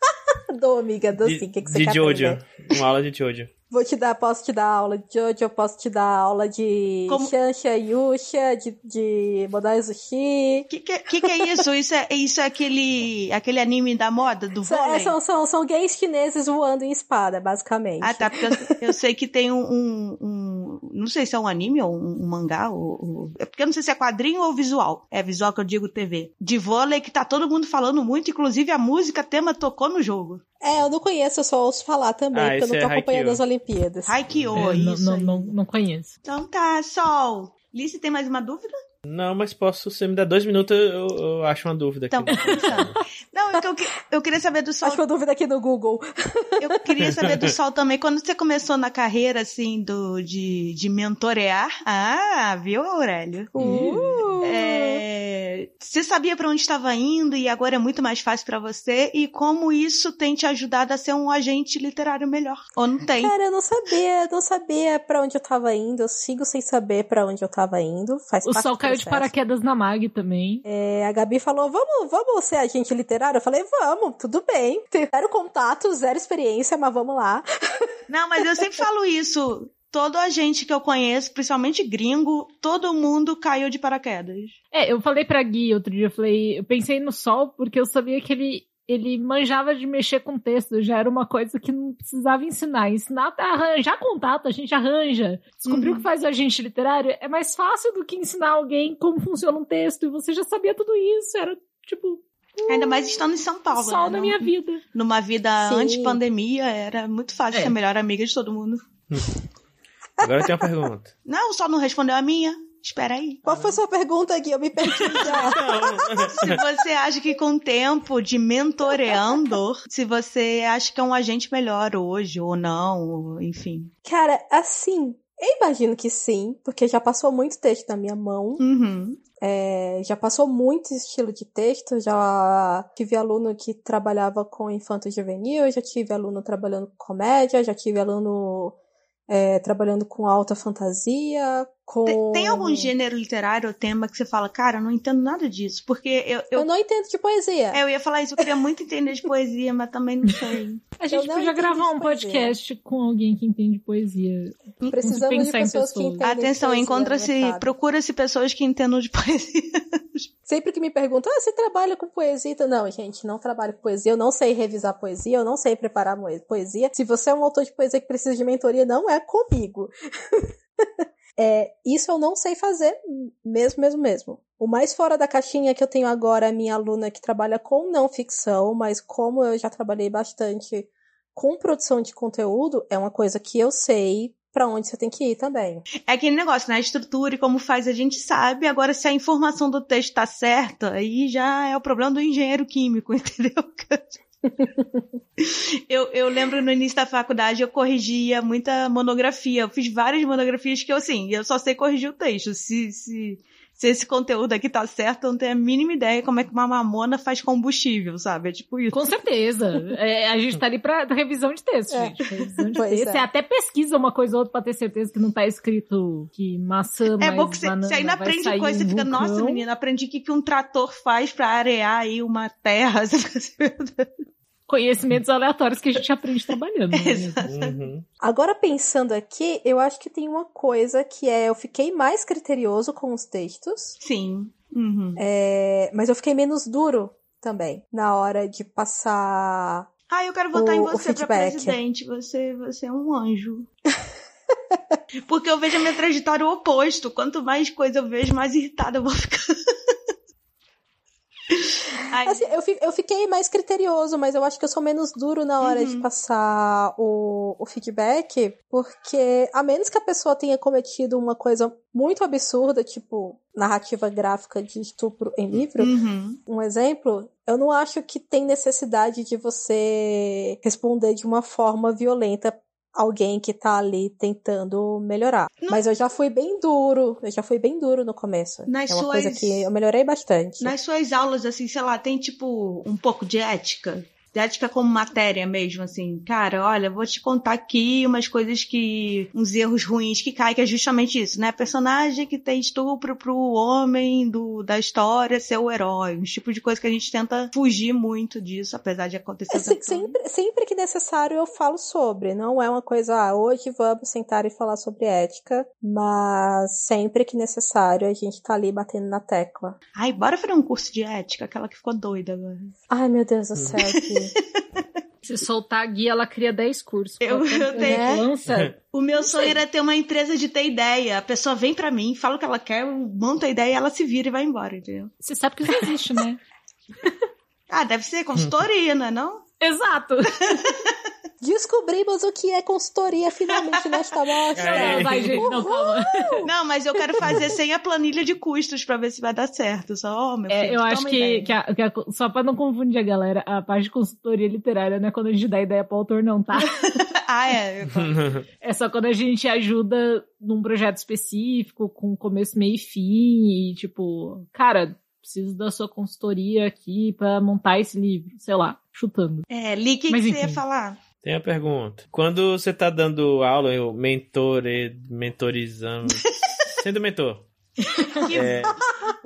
Dou, amiga, dou sim. O que, que você de quer Jojo. aprender? Uma aula de Jojo. Vou te dar, posso te dar aula de Jojo, posso te dar aula de Como- Shansha Yusha, de, de Modai Sushi. Que que, que que é isso? Isso é, isso é aquele, aquele anime da moda, do São, vôlei? é, são, são, são gays chineses voando em espada, basicamente. Ah, tá, porque eu, eu sei que tem um, um, um- Não sei se é um anime ou um, um mangá, ou, ou- É porque eu não sei se é quadrinho ou visual. É visual que eu digo TV. De vôlei que tá todo mundo falando muito, inclusive a música tema tocou no jogo. É, eu não conheço, eu só ouço falar também, Ah, porque eu não tô é acompanhando as Olimpíadas. Haikyuu, É, isso não, não, não conheço. Então tá, Sol. Lice, tem mais uma dúvida? Não, mas posso, se me der dois minutos, eu, eu acho uma dúvida aqui. Então. Não, é que eu, eu queria saber do Sol. Acho uma dúvida aqui no Google. Eu queria saber do Sol também. Quando você começou na carreira, assim, do, de, de mentorear. Ah, viu, Aurélio? Uh. É, você sabia pra onde estava indo e agora é muito mais fácil pra você e como isso tem te ajudado a ser um agente literário melhor? Ou não tem? Cara, eu não sabia, não sabia pra onde eu tava indo. Eu sigo sem saber pra onde eu tava indo. Faz O parte sol do caiu de paraquedas na Mag também. É, a Gabi falou: vamos, vamos ser agente literário? Eu falei, vamos, tudo bem. Zero contato, zero experiência, mas vamos lá. Não, mas eu sempre falo isso. Todo agente que eu conheço, principalmente gringo, todo mundo caiu de paraquedas. É, eu falei pra Gui outro dia, eu falei, eu pensei no sol porque eu sabia que ele, ele manjava de mexer com texto, já era uma coisa que não precisava ensinar. Ensinar a arranjar contato, a gente arranja. Descobrir Uhum. o que faz o agente literário é mais fácil do que ensinar alguém como funciona um texto, e você já sabia tudo isso, era tipo, Ainda mais estando em São Paulo. sol né? na minha vida. Numa vida Sim. antes pandemia, era muito fácil É. ser a melhor amiga de todo mundo. Agora eu tenho uma pergunta. Não, só não respondeu a minha. Espera aí. Qual foi a sua pergunta, Gui? Eu me perdi já. Se você acha que com o tempo de mentoreando, se você acha que é um agente melhor hoje ou não, ou, enfim. Cara, assim, eu imagino que sim, porque já passou muito texto na minha mão. Uhum. É, já passou muito estilo de texto, já tive aluno que trabalhava com infanto juvenil, já tive aluno trabalhando com comédia, já tive aluno é, trabalhando com alta fantasia, com... Tem, tem algum gênero literário ou tema que você fala, cara, eu não entendo nada disso? Porque eu, Eu eu, não entendo de poesia. é, eu ia falar isso, eu queria muito entender de poesia, mas também não sei. A gente podia gravar um podcast com alguém que entende poesia. Precisamos de pensar em pessoas que entendem de Atenção, encontra-se, mercado. procura-se pessoas que entendam de poesia. Sempre que me perguntam, ah, você trabalha com poesia? Então, Não, gente, não trabalho com poesia, eu não sei revisar poesia, eu não sei preparar poesia. Se você é um autor de poesia que precisa de mentoria, não é comigo. É, isso eu não sei fazer mesmo, mesmo, mesmo. O mais fora da caixinha que eu tenho agora é a minha aluna que trabalha com não ficção, mas como eu já trabalhei bastante com produção de conteúdo, é uma coisa que eu sei pra onde você tem que ir também. É aquele negócio, né? A estrutura e como faz a gente sabe. Agora, se a informação do texto tá certa, aí já é o problema do engenheiro químico, entendeu? eu, eu lembro no início da faculdade eu corrigia muita monografia. Eu fiz várias monografias que eu, assim, eu só sei corrigir o texto. Se, se, se esse conteúdo aqui tá certo, eu não tenho a mínima ideia como é que uma mamona faz combustível, sabe? É tipo isso. Com certeza. É, a gente tá ali pra revisão de texto, É. gente. Revisão de Pois texto. é. Você até pesquisa uma coisa ou outra pra ter certeza que não tá escrito que maçã É bom que você, você ainda vai aprende sair coisa, você fica, vulcão. nossa, menina, aprendi o que, que um trator faz pra arear aí uma terra. Conhecimentos aleatórios que a gente aprende trabalhando. né? Uhum. Agora pensando aqui, eu acho que tem uma coisa que é eu fiquei mais criterioso com os textos, Sim. Uhum. é, mas eu fiquei menos duro também na hora de passar. Ah, eu quero votar O- em você pra feedback. presidente. Você, você é um anjo. Porque eu vejo a minha trajetória o oposto. Quanto mais coisa eu vejo, mais irritada eu vou ficar. Assim, eu, eu fiquei mais criterioso, mas eu acho que eu sou menos duro na hora uhum. de passar o, o feedback, porque a menos que a pessoa tenha cometido uma coisa muito absurda, tipo narrativa gráfica de estupro em livro, uhum. um exemplo, eu não acho que tem necessidade de você responder de uma forma violenta alguém que tá ali tentando melhorar. Não. Mas eu já fui bem duro, eu já fui bem duro no começo. Nas é uma suas... coisa que eu melhorei bastante. Nas suas aulas, assim, sei lá, tem tipo um pouco de ética? Didática como matéria mesmo, assim. Cara, olha, vou te contar aqui umas coisas que. uns erros ruins que caem, que é justamente isso, né? Personagem que tem estupro pro homem do, da história ser o herói. Um tipo de coisa que a gente tenta fugir muito disso, apesar de acontecer. É, sempre, sempre que necessário eu falo sobre. Não é uma coisa, ah, hoje vamos sentar e falar sobre ética, mas sempre que necessário a gente tá ali batendo na tecla. Ai, bora fazer um curso de ética, aquela que ficou doida agora. Ai, meu Deus do céu, que Se soltar a guia, ela cria 10 cursos. Eu, eu tenho. Lança. O meu sonho era ter uma empresa de ter ideia. A pessoa vem para mim, fala o que ela quer, eu monto a ideia, ela se vira e vai embora, entendeu? Você sabe que isso existe, né? ah, deve ser consultoria, não é não? Exato. Descobrimos o que é consultoria finalmente nesta mostra. É. Vai, gente, não, calma. Não, mas eu quero fazer sem a planilha de custos para ver se vai dar certo. Só, oh, meu é, filho, Eu acho que, que, a, que a, só para não confundir a galera, a parte de consultoria literária não é quando a gente dá ideia pro autor, não, tá? ah, é. é só quando a gente ajuda num projeto específico, com começo, meio e fim, e tipo, cara, preciso da sua consultoria aqui para montar esse livro, sei lá, chutando. É, Li, o que, que você ia falar? Tem a pergunta. Quando você tá dando aula, eu mentor, mentorizando, sendo mentor. é,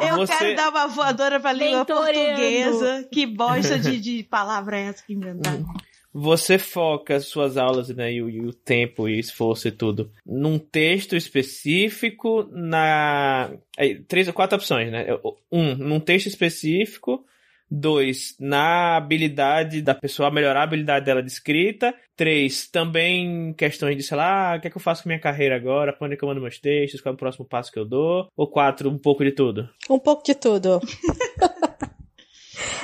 eu você... quero dar uma voadora pra língua portuguesa. Que bosta de, de palavra é essa que inventaram? Você foca suas aulas, né, e o, e o, tempo e esforço e tudo, num texto específico, na... Aí, três ou quatro opções, né? Um, num texto específico, Dois, na habilidade da pessoa, melhorar a habilidade dela de escrita. Três, também questões de, sei lá, o que é que eu faço com minha carreira agora? Pra onde é que eu mando meus textos? Qual é o próximo passo que eu dou? Ou quatro, um pouco de tudo? Um pouco de tudo.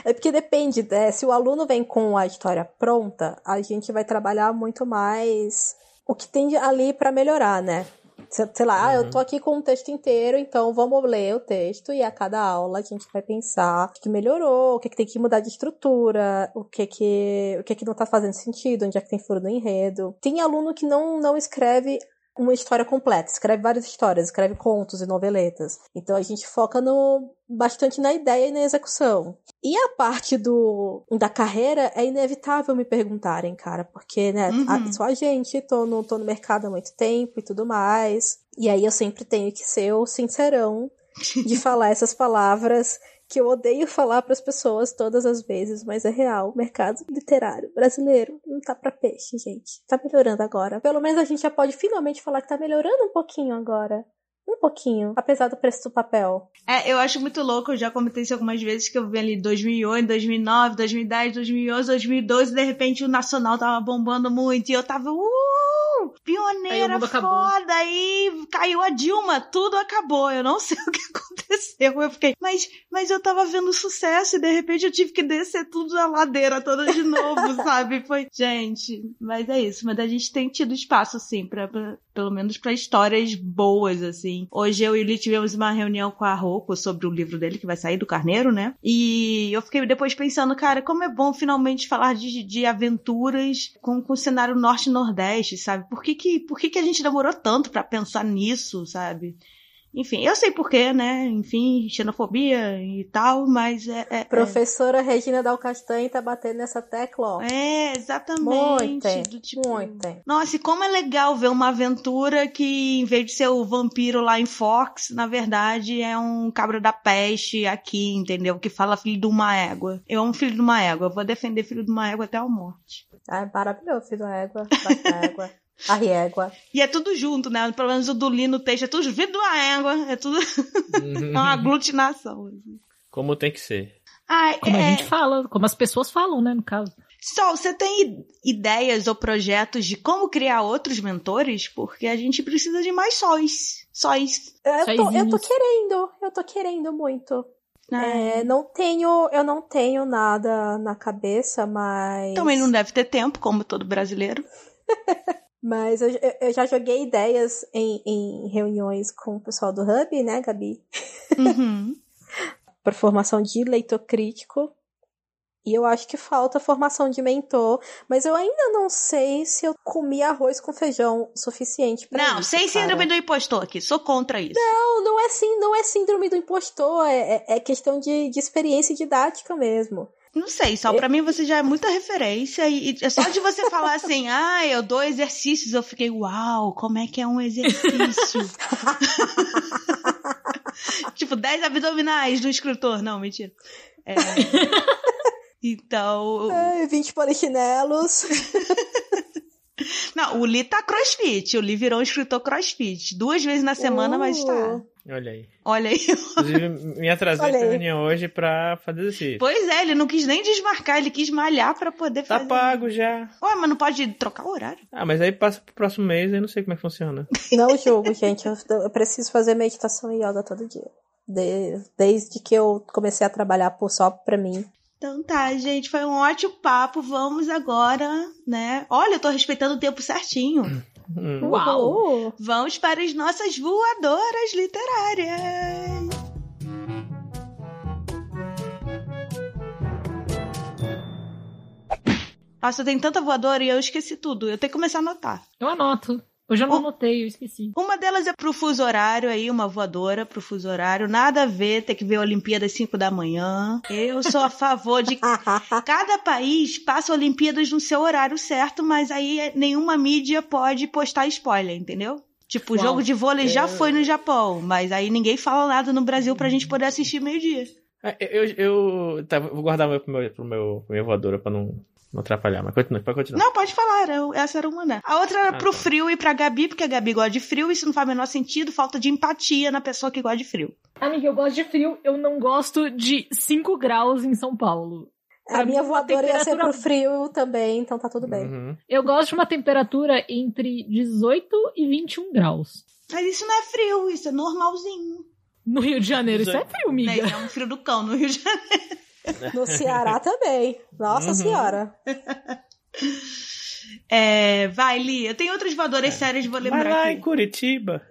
É porque depende, né? se o aluno vem com a história pronta, a gente vai trabalhar muito mais o que tem ali para melhorar, né? Sei lá, uhum. eu tô aqui com um texto inteiro, então vamos ler o texto e a cada aula a gente vai pensar o que melhorou, o que, que tem que mudar de estrutura, o que que, o que que não tá fazendo sentido, onde é que tem furo no enredo. Tem aluno que não, não escreve uma história completa, escreve várias histórias, escreve contos e noveletas. Então a gente foca no bastante na ideia e na execução. E a parte do da carreira é inevitável me perguntarem, cara, porque né, uhum. a, sou a gente, tô no, tô no mercado há muito tempo e tudo mais. E aí eu sempre tenho que ser o sincerão de falar essas palavras que eu odeio falar para as pessoas todas as vezes, mas é real. O mercado literário brasileiro não tá para peixe, gente. Tá melhorando agora. Pelo menos a gente já pode finalmente falar que tá melhorando um pouquinho agora. Um pouquinho, apesar do preço do papel. É, eu acho muito louco, eu já comentei isso algumas vezes, que eu vi ali 2008, 2009, 2010, 2011, 2012, e de repente o Nacional tava bombando muito, e eu tava, uh, pioneira aí foda, aí caiu a Dilma, tudo acabou, eu não sei o que aconteceu, eu fiquei, mas, mas eu tava vendo sucesso, e de repente eu tive que descer tudo na ladeira toda de novo, sabe? Foi, gente, mas é isso, mas a gente tem tido espaço, assim, pra, pra pelo menos para histórias boas, assim. Hoje eu e o Lee tivemos uma reunião com a Rocco sobre o livro dele que vai sair do Carneiro, né? E eu fiquei depois pensando, cara, como é bom finalmente falar de, de aventuras com, com o cenário norte-nordeste, sabe? Por que que, por que que a gente demorou tanto para pensar nisso, sabe? Enfim, eu sei porquê, né? Enfim, xenofobia e tal, mas é. é, é. Professora é... Regina Dal Castanho tá batendo nessa tecla, ó. É, exatamente. Muito, do tipo... muito. Nossa, e como é legal ver uma aventura que, em vez de ser o vampiro lá em Fox, na verdade é um cabra da peste aqui, entendeu? Que fala filho de uma égua. Eu amo filho de uma égua. Eu vou defender filho de uma égua até a morte. Ah, é maravilhoso, filho da égua. Da égua. A régua. E é tudo junto, né? Pelo menos o do Li no texto é tudo vindo a égua. É tudo. é uma aglutinação. Assim. Como tem que ser. Ai, como é... a gente fala, como as pessoas falam, né, no caso. Sol, você tem ideias ou projetos de como criar outros mentores? Porque a gente precisa de mais sóis. Sóis. Eu tô, eu tô querendo, eu tô querendo muito. É, não tenho, eu não tenho nada na cabeça, mas. Também não deve ter tempo, como todo brasileiro. mas eu, eu, já joguei ideias em, em reuniões com o pessoal do Hub, né, Gabi? Uhum. Para formação de leitor crítico. E eu acho que falta formação de mentor, mas eu ainda não sei se eu comi arroz com feijão suficiente para Não, isso, sem cara. síndrome do impostor aqui, sou contra isso. Não, não é assim, não é síndrome do impostor, é, é, é questão de, de experiência didática mesmo. Não sei, só pra mim você já é muita referência e, e é só de você falar assim, ah, eu dou exercícios, eu fiquei, uau, como é que é um exercício? tipo, 10 abdominais do escritor. Não, mentira. É... Então. Ai, 20 polichinelos. Não, o Li tá crossfit. O Li virou um escritor crossfit. Duas vezes na semana, Uh. mas tá. Olha aí. Olha aí. Inclusive, me atrasei pra reunião hoje pra fazer exercício. Pois é, ele não quis nem desmarcar, ele quis malhar pra poder Tá fazer. pago já. Ué, mas não pode trocar o horário? Ah, mas aí passa pro próximo mês, eu não sei como é que funciona. Não julgo, gente. Eu, eu preciso fazer meditação e yoga todo dia. De- desde que eu comecei a trabalhar por só pra mim. Então tá, gente, foi um ótimo papo. Vamos agora, né? Olha, eu tô respeitando o tempo certinho. Hum. Uau! Vamos para as nossas voadoras literárias. Nossa, tem tanta voadora e eu esqueci tudo. Eu tenho que começar a anotar. Eu anoto. Eu não Oh. anotei, eu esqueci. Uma delas é pro fuso horário aí, uma voadora pro fuso horário. Nada a ver, ter que ver a Olimpíada às 5 da manhã. Eu sou a favor de Cada país passa Olimpíadas no seu horário certo, mas aí nenhuma mídia pode postar spoiler, entendeu? Tipo, o jogo de vôlei já foi no Japão, mas aí ninguém fala nada no Brasil pra gente poder assistir meio-dia. Ah, Eu, eu, eu tá, vou guardar o meu pro meu, pro meu, pro meu voadora pra não, não atrapalhar, mas continua, pode continuar. Não, pode falar, eu- essa era uma, né? A outra era Ah, pro tá. frio e pra Gabi, porque a Gabi gosta de frio, isso não faz o menor sentido, falta de empatia na pessoa que gosta de frio. Amiga, eu gosto de frio, eu não gosto de 5 graus em São Paulo. a Pra minha mim, uma voadora ia ser temperatura- pro frio também, então tá tudo bem. Uhum. Eu gosto de uma temperatura entre 18 e 21 graus. Mas isso não é frio, isso é normalzinho. No Rio de Janeiro, isso é frio, amiga. Isso é um frio do cão no Rio de Janeiro. No Ceará também. Nossa Uhum. senhora. É, vai, Li, eu tenho outras voadoras sérias, vou Vai lembrar lá aqui. em Curitiba.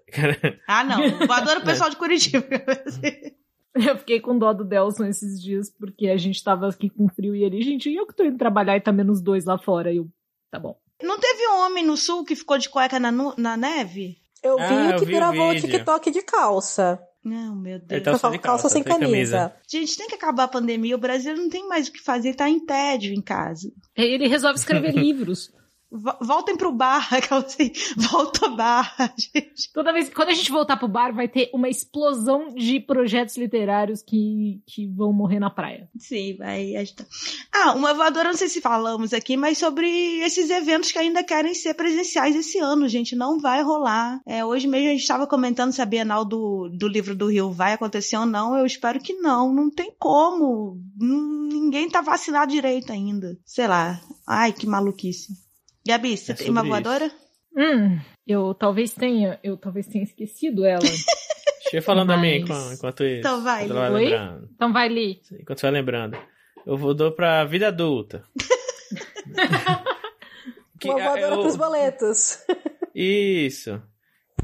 Ah, não. Voadora o pessoal de Curitiba. Eu fiquei com dó do Delson esses dias, porque a gente tava aqui com frio e ele, gente, e eu que tô indo trabalhar e tá menos dois lá fora. E eu, tá bom. Não teve um homem no sul que ficou de cueca na, na neve? Eu vi Ah, o eu que vi o gravou o. TikTok de calça. Não, meu Ele Deus. tá só de calça, calça, sem sem camisa. camisa. Gente, tem que acabar a pandemia. O Brasil não tem mais o que fazer, tá em tédio em casa. Ele resolve escrever livros. Vo- Voltem pro bar, assim, volta bar, gente. Toda vez, quando a gente voltar pro bar, vai ter uma explosão de projetos literários que, que vão morrer na praia. Sim, vai agitar. Ah, uma voadora, não sei se falamos aqui, mas sobre esses eventos que ainda querem ser presenciais esse ano, gente, não vai rolar. É, hoje mesmo a gente estava comentando se a Bienal do, do livro do Rio vai acontecer ou não. Eu espero que não, não tem como. Ninguém tá vacinado direito ainda. Sei lá. Ai, que maluquice. Gabi, você É tem uma isso. voadora? Hum, eu talvez tenha, eu talvez tenha esquecido ela. Deixa eu falando a mim Mas- enquanto, enquanto isso. Então vai, enquanto vai. Então vai, Li. Enquanto você vai lembrando. Eu vou dar pra vida adulta. Que, Uma ah, voadora eu- pros boletos. Isso.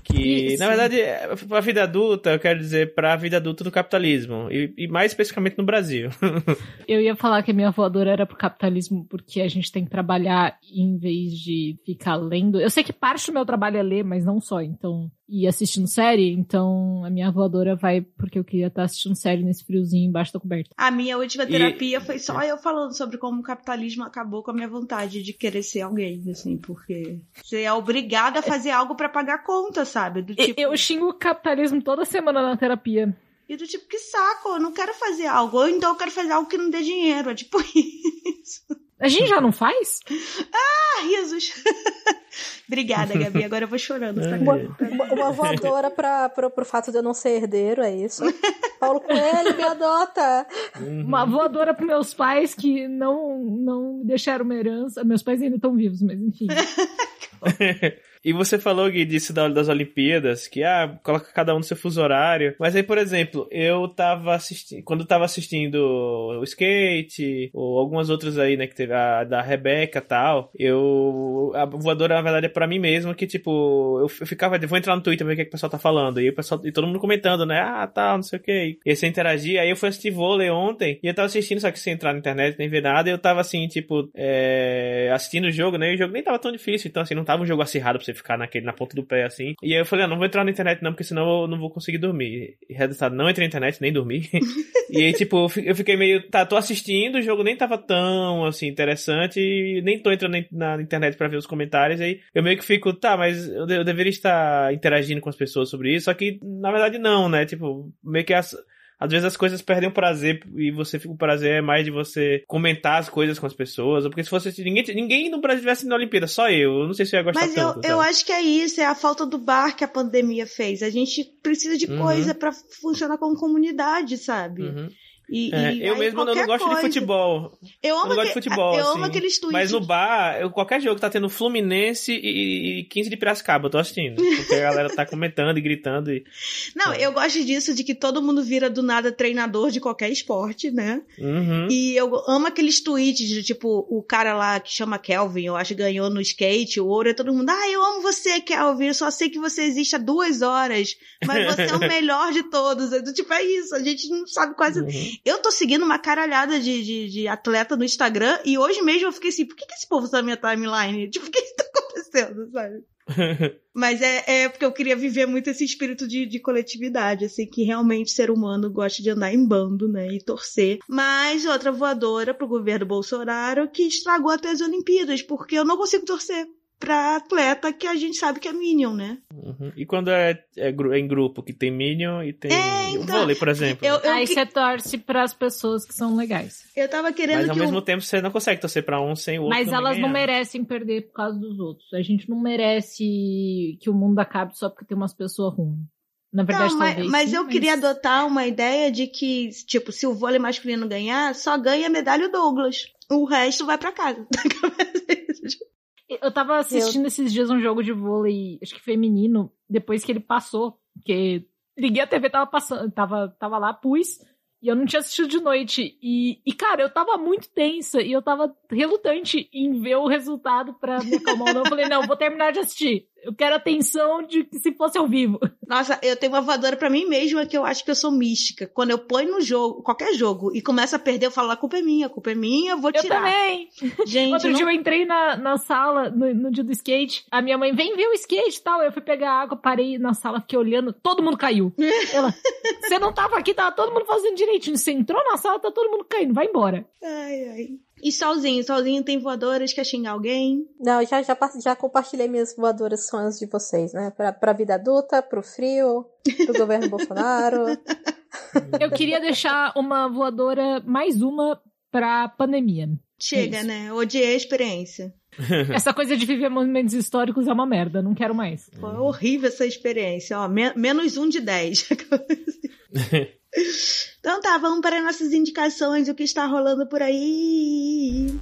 Que, Isso. na verdade, é, pra vida adulta, eu quero dizer pra vida adulta do capitalismo. E, e mais especificamente no Brasil. Eu ia falar que a minha voadora era pro capitalismo porque a gente tem que trabalhar em vez de ficar lendo. Eu sei que parte do meu trabalho é ler, mas não só. Então, e assistindo série, então a minha voadora vai porque eu queria estar assistindo série nesse friozinho embaixo da coberta. A minha última E- terapia foi só eu falando sobre como o capitalismo acabou com a minha vontade de querer ser alguém, assim, porque você é obrigada a fazer algo pra pagar conta, sabe? Do E- tipo, Eu xingo o capitalismo toda semana na terapia. E do tipo, que saco, eu não quero fazer algo. Ou então eu quero fazer algo que não dê dinheiro. É tipo isso. A gente já não faz? Ah, risos. Obrigada, Gabi. Agora eu vou chorando. É. Uma, uma- voadora pra, pro, pro fato de eu não ser herdeiro, é isso. Paulo Coelho, me adota. Uhum. Uma voadora pros meus pais que não, não me deixaram uma herança. Meus pais ainda estão vivos, mas enfim. E você falou, Gui, disso das Olimpíadas, que, ah, coloca cada um no seu fuso horário. Mas aí, por exemplo, eu tava assistindo, quando tava assistindo o skate, ou algumas outras aí, né, que teve a da Rebeca e tal, eu, a voadora, na verdade, é pra mim mesmo, que, tipo, eu, ficava, vou entrar no Twitter ver o que, é que o pessoal tá falando, e o pessoal, e todo mundo comentando, né, ah, tal, não sei o que, e você interagir, aí eu fui assistir vôlei ontem, e eu tava assistindo, só que sem entrar na internet, nem ver nada, e eu tava assim, tipo, é, assistindo o jogo, né, e o jogo nem tava tão difícil, então assim, não tava um jogo acirrado pra você ficar naquele, na ponta do pé, assim, e aí eu falei, ah, não vou entrar na internet não, porque senão eu não vou conseguir dormir. E resultado, não entrei na internet, nem dormi. e aí, tipo, eu fiquei meio, tá, tô assistindo, o jogo nem tava tão, assim, interessante, e nem tô entrando na internet para ver os comentários, aí eu meio que fico, tá, mas eu, eu deveria estar interagindo com as pessoas sobre isso, só que, na verdade, não, né, tipo, meio que as às vezes as coisas perdem o prazer e você fica o prazer é mais de você comentar as coisas com as pessoas. Porque se fosse ninguém, ninguém no Brasil tivesse na Olimpíada, só eu. Eu não sei se eu ia gostar Mas tanto. Mas eu, eu acho que é isso, é a falta do bar que a pandemia fez. A gente precisa de uhum. coisa para funcionar como comunidade, sabe? Uhum. E, é, e eu mesmo não, gosto coisa. de futebol. Eu amo, eu não de futebol, eu assim. amo aqueles tweets. Mas no bar, eu, qualquer jogo que tá tendo Fluminense e, e 15 de Piracicaba, eu tô assistindo. Porque a galera tá comentando e gritando. E... Não, é. eu gosto disso, de que todo mundo vira do nada treinador de qualquer esporte, né? Uhum. E eu amo aqueles tweets de tipo, o cara lá que chama Kelvin, eu acho que ganhou no skate, o ouro, e todo mundo, ah, eu amo você, Kelvin, eu só sei que você existe há duas horas, mas você é o melhor de todos. Tipo, é isso, a gente não sabe quase. Uhum. Eu tô seguindo uma caralhada de, de, de, atleta no Instagram e hoje mesmo eu fiquei assim, por que, que esse povo tá na minha timeline? Tipo, o que que tá acontecendo, sabe? Mas é, é porque eu queria viver muito esse espírito de, de coletividade, assim, que realmente ser humano gosta de andar em bando, né, e torcer. Mas outra voadora pro governo Bolsonaro que estragou até as Olimpíadas, porque eu não consigo torcer pra atleta que a gente sabe que é Minion, né? Uhum. E quando é, é, é, em grupo que tem Minion e tem é, então, o vôlei, por exemplo. Eu, eu Aí que... você torce pras pessoas que são legais. Eu tava querendo Mas ao mesmo tempo você não consegue torcer pra um sem o outro. Mas elas não merecem perder por causa dos outros. A gente não merece que o mundo acabe só porque tem umas pessoas ruins. Na verdade, não, mas, talvez, mas sim, eu mas... queria adotar uma ideia de que, tipo, se o vôlei masculino ganhar, só ganha a medalha o Douglas. O resto vai para casa. Eu tava assistindo eu... esses dias um jogo de vôlei, acho que feminino, depois que ele passou, porque liguei a TV, tava passando, tava, tava lá, pus, e eu não tinha assistido de noite. E, e, cara, eu tava muito tensa e eu tava relutante em ver o resultado pra me acalmar. eu falei, não, vou terminar de assistir. Eu quero atenção de que se fosse ao vivo. Nossa, eu tenho uma voadora para mim mesma que eu acho que eu sou mística. Quando eu ponho no jogo, qualquer jogo, e começa a perder, eu falo, a culpa é minha, a culpa é minha, eu vou tirar. Eu também. Gente, Outro não... dia eu entrei na, na sala, no, no, dia do skate, a minha mãe, vem ver o skate e tal. Eu fui pegar água, parei na sala, fiquei olhando, todo mundo caiu. Ela, você não tava aqui, tava todo mundo fazendo direitinho. Você entrou na sala, tá todo mundo caindo, vai embora. Ai, ai. E Solzinho? Solzinho tem voadoras? Quer xingar alguém? Não, já, já, já compartilhei minhas voadoras sonhos de vocês, né? Pra, pra vida adulta, pro frio, pro governo Bolsonaro. Eu queria deixar uma voadora, mais uma, pra pandemia. Chega, Isso. né? Odiei a experiência. Essa coisa de viver momentos históricos é uma merda, não quero mais. Foi horrível essa experiência, ó. Men menos um de dez. Então tá, vamos para nossas indicações, o que está rolando por aí.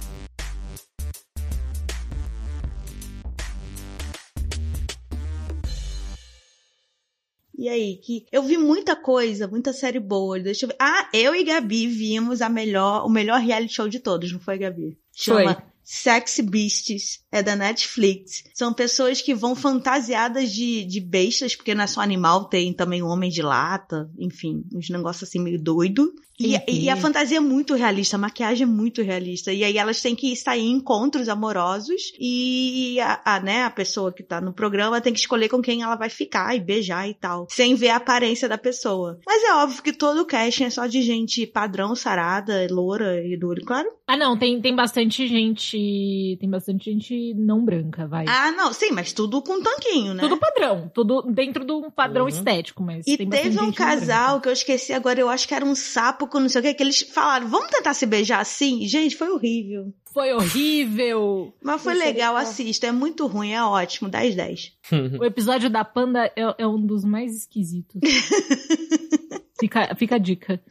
E aí, que eu vi muita coisa, muita série boa. Deixa eu ver. Ah, eu e Gabi vimos a melhor, o melhor reality show de todos, não foi, Gabi? Chama foi. Sex Beasts, é da Netflix. São pessoas que vão fantasiadas de, de bestas, porque não é só animal, tem também um homem de lata, enfim, uns negócios assim meio doido. E, e, a fantasia é muito realista, a maquiagem é muito realista. E aí elas têm que sair em encontros amorosos e a, a, né, a pessoa que tá no programa tem que escolher com quem ela vai ficar e beijar e tal, sem ver a aparência da pessoa. Mas é óbvio que todo o casting é só de gente padrão, sarada, loura e do olho claro. Ah, não, tem, tem bastante gente. Tem bastante gente não branca, vai. Ah, não, sim, mas tudo com tanquinho, né? Tudo padrão, tudo dentro de um padrão uhum. estético, mas. E teve um casal que eu esqueci agora, eu acho que era um sapo com não sei o que, que eles falaram, vamos tentar se beijar assim? Gente, foi horrível. Foi horrível. Mas foi legal, assista. É muito ruim, é ótimo. 10 10. o episódio da Panda é, é um dos mais esquisitos. fica, fica a dica.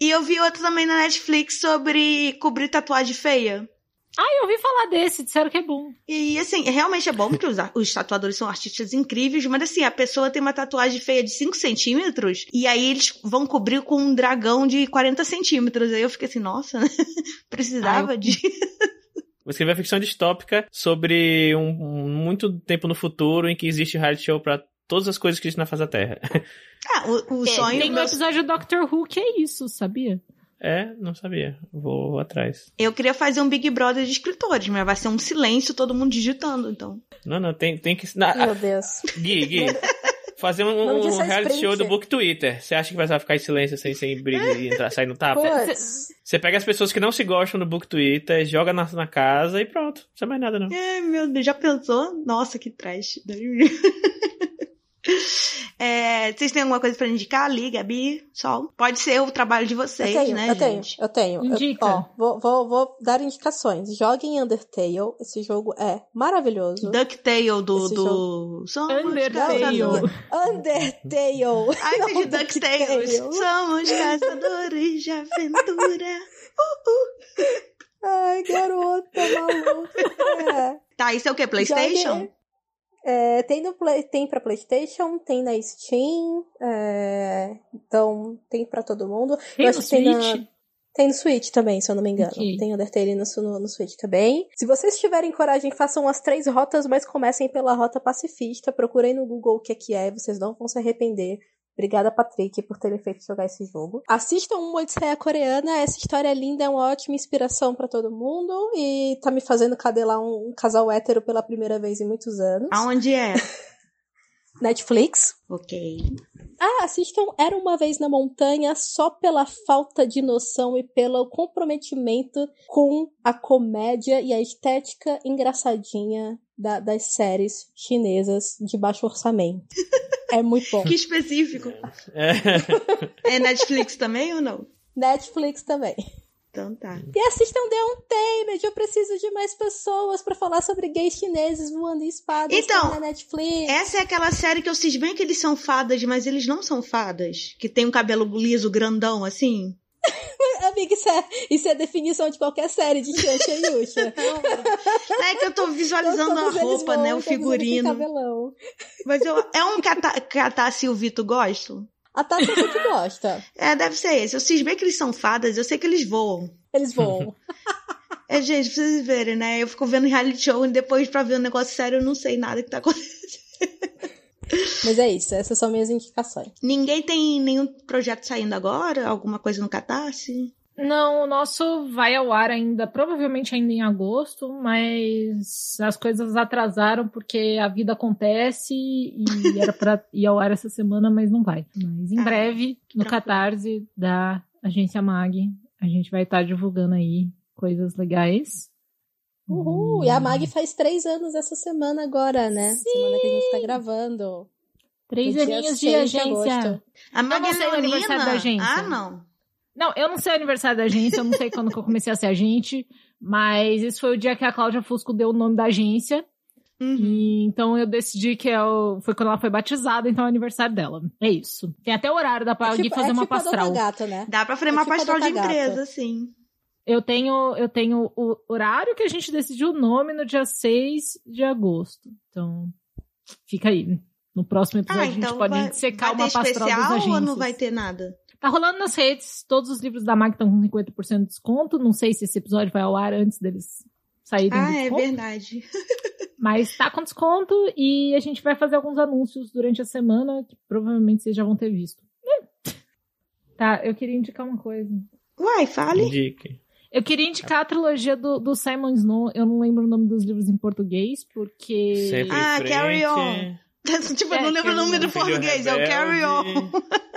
E eu vi outro também na Netflix sobre cobrir tatuagem feia. Ah, eu ouvi falar desse, disseram que é bom. E assim, realmente é bom porque os, os tatuadores são artistas incríveis, mas assim, a pessoa tem uma tatuagem feia de 5 centímetros e aí eles vão cobrir com um dragão de 40 centímetros. Aí eu fiquei assim, nossa, né? precisava Ah, eu- de. Vou escrever ficção distópica sobre um, um- muito tempo no futuro em que existe reality show pra todas as coisas que existem na face da Terra. Ah, o, o É, sonho. Tem um meu- episódio do Doctor Who que é isso, sabia? É, não sabia. Vou atrás. Eu queria fazer um Big Brother de escritores, mas vai ser um silêncio, todo mundo digitando, então. Não, não, tem, tem que. Na, Meu Deus. Gui, Gui. Fazer um, um é reality sprint. show do Book Twitter. Você acha que vai ficar em silêncio sem, sem briga e entrar, sair no tapa? Você pega as pessoas que não se gostam no Book Twitter, joga na, na casa e pronto. Não precisa mais nada, não. Ai, meu Deus, já pensou? Nossa, que trash. É, vocês têm alguma coisa pra indicar? Ali, Gabi, Sol? Pode ser o trabalho de vocês, eu tenho, né, eu tenho, gente? eu tenho. Eu- Indica. ó, vou, vou, vou dar indicações. Joguem Undertale. Esse jogo é maravilhoso. DuckTale do. Esse do... Somos Undertale. Undertale. Ai, Não, entendi DuckTales. DuckTale. Somos caçadores de aventura. Ai, garota maluca. É. Tá, isso é o quê? PlayStation? Joguem- É, tem, no Play, tem pra PlayStation, tem na Steam, é, então tem pra todo mundo. Tem Eu no acho que tem na- Switch? Tem no Switch também, se eu não me engano. Ok. Tem Undertale no, no, no Switch também. Se vocês tiverem coragem, façam as três rotas, mas comecem pela rota pacifista. Procurem no Google o que é que é, vocês não vão se arrepender. Obrigada, Patrick, por ter me feito jogar esse jogo. Assistam uma Odisseia Coreana, essa história é linda, é uma ótima inspiração pra todo mundo e tá me fazendo cadelar um, um casal hétero pela primeira vez em muitos anos. Aonde é? Netflix. ok. Ah, assistam Era Uma Vez na Montanha só pela falta de noção e pelo comprometimento com a comédia e a estética engraçadinha da- das séries chinesas de baixo orçamento. É muito bom. Que específico. É. É Netflix também ou não? Netflix também. Então tá. E assistam The Untamed. Eu preciso de mais pessoas pra falar sobre gays chineses voando em espadas Então, na Netflix. Essa é aquela série que eu cismei que eles são fadas, mas eles não são fadas. Que tem um cabelo liso, grandão, assim. Amiga, isso é, isso é a definição de qualquer série de Xuxa e Yusha. É que eu tô visualizando a Todos eles roupa, vão, né? O têm figurino. Mas eu, é um que a, Ta- que a Tassi e o Vitor gostam? A Tati eu sei que gosta. É, deve ser esse. Eu cismei que eles são fadas, eu sei que eles voam. Eles voam. É, gente, pra vocês verem, né? Eu fico vendo reality show e depois pra ver um negócio sério eu não sei nada que tá acontecendo. Mas é isso, essas são minhas indicações. Ninguém tem nenhum projeto saindo agora? Alguma coisa no Catarse? Não, o nosso vai ao ar ainda, provavelmente ainda em agosto, mas as coisas atrasaram porque a vida acontece e era pra ir ao ar essa semana, mas não vai. Mas em Ah, breve, no tranquilo. Catarse da Agência Mag, a gente vai estar divulgando aí coisas legais. Uhul! E a Mag faz três anos essa semana agora, né? Semana que a gente tá gravando. Três aninhos de 6 de agência. agosto. A Mag não sei o aniversário da agência. Ah, não. Não, eu não sei o aniversário da agência, eu não sei quando que eu comecei a ser agente, mas esse foi o dia que a Cláudia Fusco deu o nome da agência. Uhum. E então eu decidi que é o- foi quando ela foi batizada, então é o aniversário dela. É isso. Tem até horário da pra É alguém tipo, fazer é uma tipo pastral. Gata, né? Dá pra fremar É tipo a pastral de empresa, sim. Eu tenho, eu tenho o horário que a gente decidiu o nome no dia 6 de agosto. Então, fica aí. No próximo episódio Ah, a gente então pode vai, dissecar vai uma pastral das especial agências. ou não vai ter nada? Tá rolando nas redes, todos os livros da MAG estão com 50% de desconto. Não sei se esse episódio vai ao ar antes deles saírem do Ah, é verdade. Mas tá com desconto e a gente vai fazer alguns anúncios durante a semana que provavelmente vocês já vão ter visto. É. Tá, eu queria indicar uma coisa. Uai, fale. Indique. Eu queria indicar a trilogia do, do Simon Snow. Eu não lembro o nome dos livros em português, porque. Sempre Ah, frente. carry on. tipo, eu É, não lembro o nome do português, é o Carry On.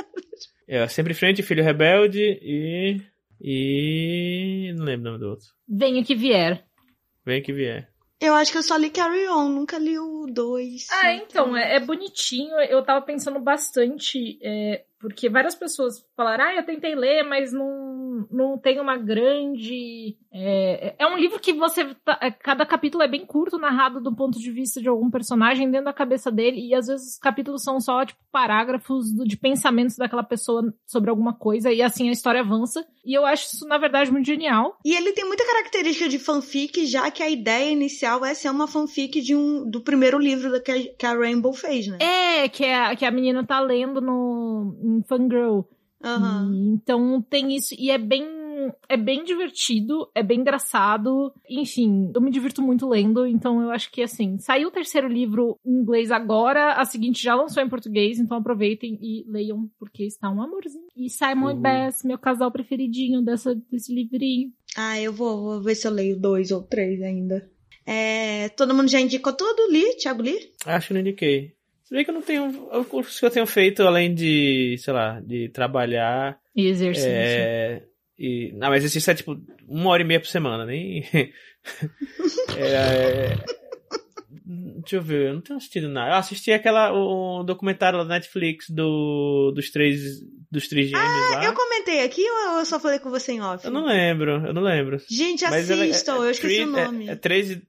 É, sempre em frente, Filho Rebelde e. E. Não lembro o nome do outro. Venha que vier. Vem que vier. Eu acho que eu só li Carry On, nunca li o 2. Ah, então, é, é bonitinho. Eu tava pensando bastante. é, porque várias pessoas falaram, ah, eu tentei ler, mas não, não tem uma grande. É, é um livro que você. Tá, é, cada capítulo é bem curto, narrado do ponto de vista de algum personagem dentro da cabeça dele, e às vezes os capítulos são só, tipo, parágrafos de pensamentos daquela pessoa sobre alguma coisa, e assim a história avança. E eu acho isso, na verdade, muito genial. E ele tem muita característica de fanfic, já que a ideia inicial é ser uma fanfic de um, do primeiro livro que a, que a Rainbow fez, né? É, que a, que a menina tá lendo no em Fangirl. Uhum. E, então tem isso, e é bem é bem divertido, é bem engraçado. Enfim, eu me divirto muito lendo, então eu acho que assim, saiu o terceiro livro em inglês agora, a seguinte já lançou em português, então aproveitem e leiam, porque está um amorzinho. E Simon uhum. e Bess, meu casal preferidinho dessa, desse livrinho. Ah, eu vou, vou ver se eu leio dois ou três ainda. É, todo mundo já indicou tudo? Li? Thiago Li? Acho que não indiquei. Se bem que eu não tenho. O curso que eu tenho feito, além de, sei lá, de trabalhar. E exercício. É, e, não, mas exercício é tipo uma hora e meia por semana, nem. é, deixa eu ver, eu não tenho assistido nada. Eu assisti aquela, o documentário da Netflix do, dos três dos trigêmeos ah, lá. eu comentei aqui ou eu só falei com você em off? Eu não lembro, eu não lembro. Gente, assistam, é, é, eu esqueci o nome. É, é três,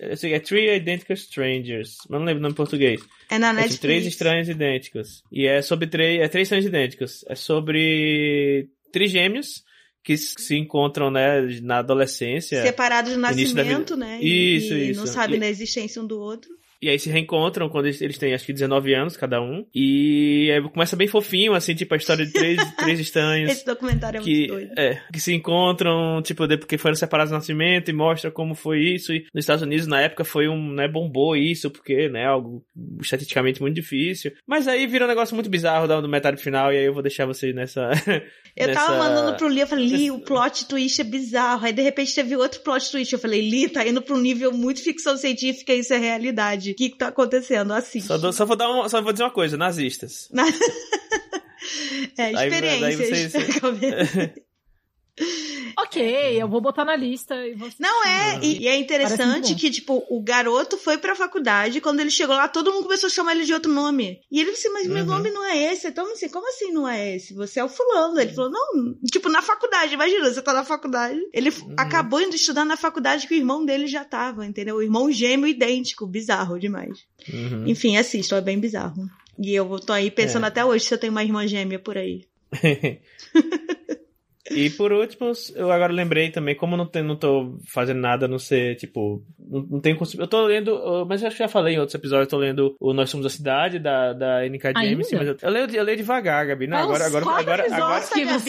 é, é Three Identical Strangers, mas não lembro o nome em português. É na Netflix. É três estranhos idênticos. E é sobre três, é três estranhos idênticos. É sobre trigêmeos que se encontram, né, na adolescência. Separados no nascimento, né? Isso, e isso. não sabem e... da existência um do outro. E aí se reencontram quando eles, têm acho que 19 anos cada um. E aí começa bem fofinho, assim, tipo a história de três, três estranhos. Esse documentário é que, muito doido. É, que se encontram, tipo, porque foram separados no nascimento e mostra como foi isso. E nos Estados Unidos, na época, foi um, né, bombou isso, porque, né, algo estatisticamente muito difícil. Mas aí vira um negócio muito bizarro do metade final, e aí eu vou deixar vocês nessa. Eu nessa... tava mandando pro Li, eu falei, Li, o plot twist é bizarro. Aí de repente teve outro plot twist. Eu falei, Li, tá indo pra um nível muito ficção científica isso é realidade. O que, que tá acontecendo? Assiste. Só, só, vou, dar uma, só vou dizer uma coisa, nazistas. é, experiências. Aí, daí vocês... Ok, eu vou botar na lista. E vou... Não é, e, e é interessante que, tipo, o garoto foi pra faculdade, quando ele chegou lá, todo mundo começou a chamar ele de outro nome. E ele disse, mas uhum. meu nome não é esse. Então, assim, como assim não é esse? Você é o fulano. Ele falou, não, tipo, na faculdade, imagina, você tá na faculdade. Ele uhum. acabou indo estudar na faculdade que o irmão dele já tava, entendeu? O irmão gêmeo idêntico, bizarro demais. Uhum. Enfim, assistam, é bem bizarro. E eu tô aí pensando é. até hoje se eu tenho uma irmã gêmea por aí. E por último, eu agora lembrei também, como não, tem, não tô fazendo nada, não sei, tipo, não, não tenho Eu tô lendo, mas eu acho que já falei em outros episódios, eu tô lendo o Nós Somos a Cidade, da, da NK James, mas eu, eu, leio, eu leio devagar, Gabi. Não, agora, agora, agora, agora, agora,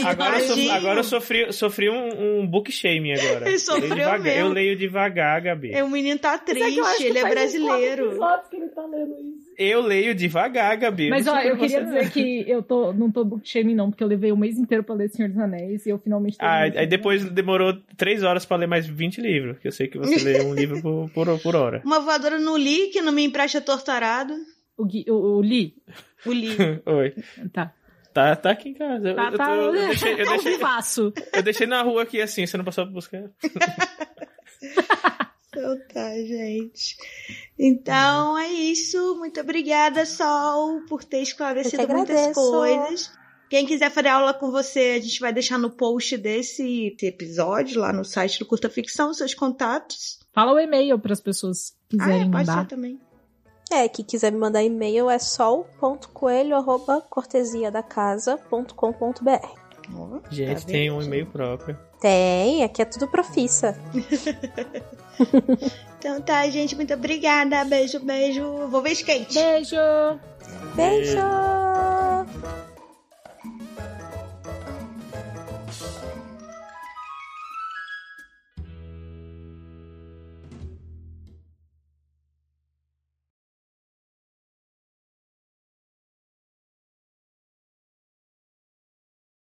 agora, eu, so, agora eu sofri, sofri um, um book shaming agora. Ele sofreu eu leio, devagar, eu leio devagar, Gabi. É, o menino tá triste, é ele é brasileiro. Que ele tá lendo isso. Eu leio devagar, Gabi. Mas ó, eu queria dizer que eu tô, não tô book shaming não, porque eu levei um mês inteiro pra ler Senhor dos Anéis e eu finalmente Ah, aí depois demorou três horas pra ler mais 20 livros, que eu sei que você lê um livro por, por, por, hora. Uma voadora no Li, que não me empresta tortarado. O, Gui, o, o Li? O Li. Oi. Tá. Tá, tá aqui em casa. Tá, eu, tá, eu, eu deixei, eu, deixei, eu deixei na rua aqui assim, você não passou pra buscar. Então tá, gente. Então é isso. Muito obrigada, Sol, por ter esclarecido muitas coisas. Quem quiser fazer aula com você, a gente vai deixar no post desse episódio, lá no site do Curta Ficção, seus contatos. Fala o e-mail para as pessoas quiserem ah, é, pode mandar. Ser também. É, que quiser me mandar e-mail é sol.coelho.cortesiadacasa.com.br. Gente, tá tem um e-mail próprio. Tem, aqui é tudo profissa. então tá, gente, muito obrigada. Beijo, beijo. Vou ver skate. Beijo. Beijo.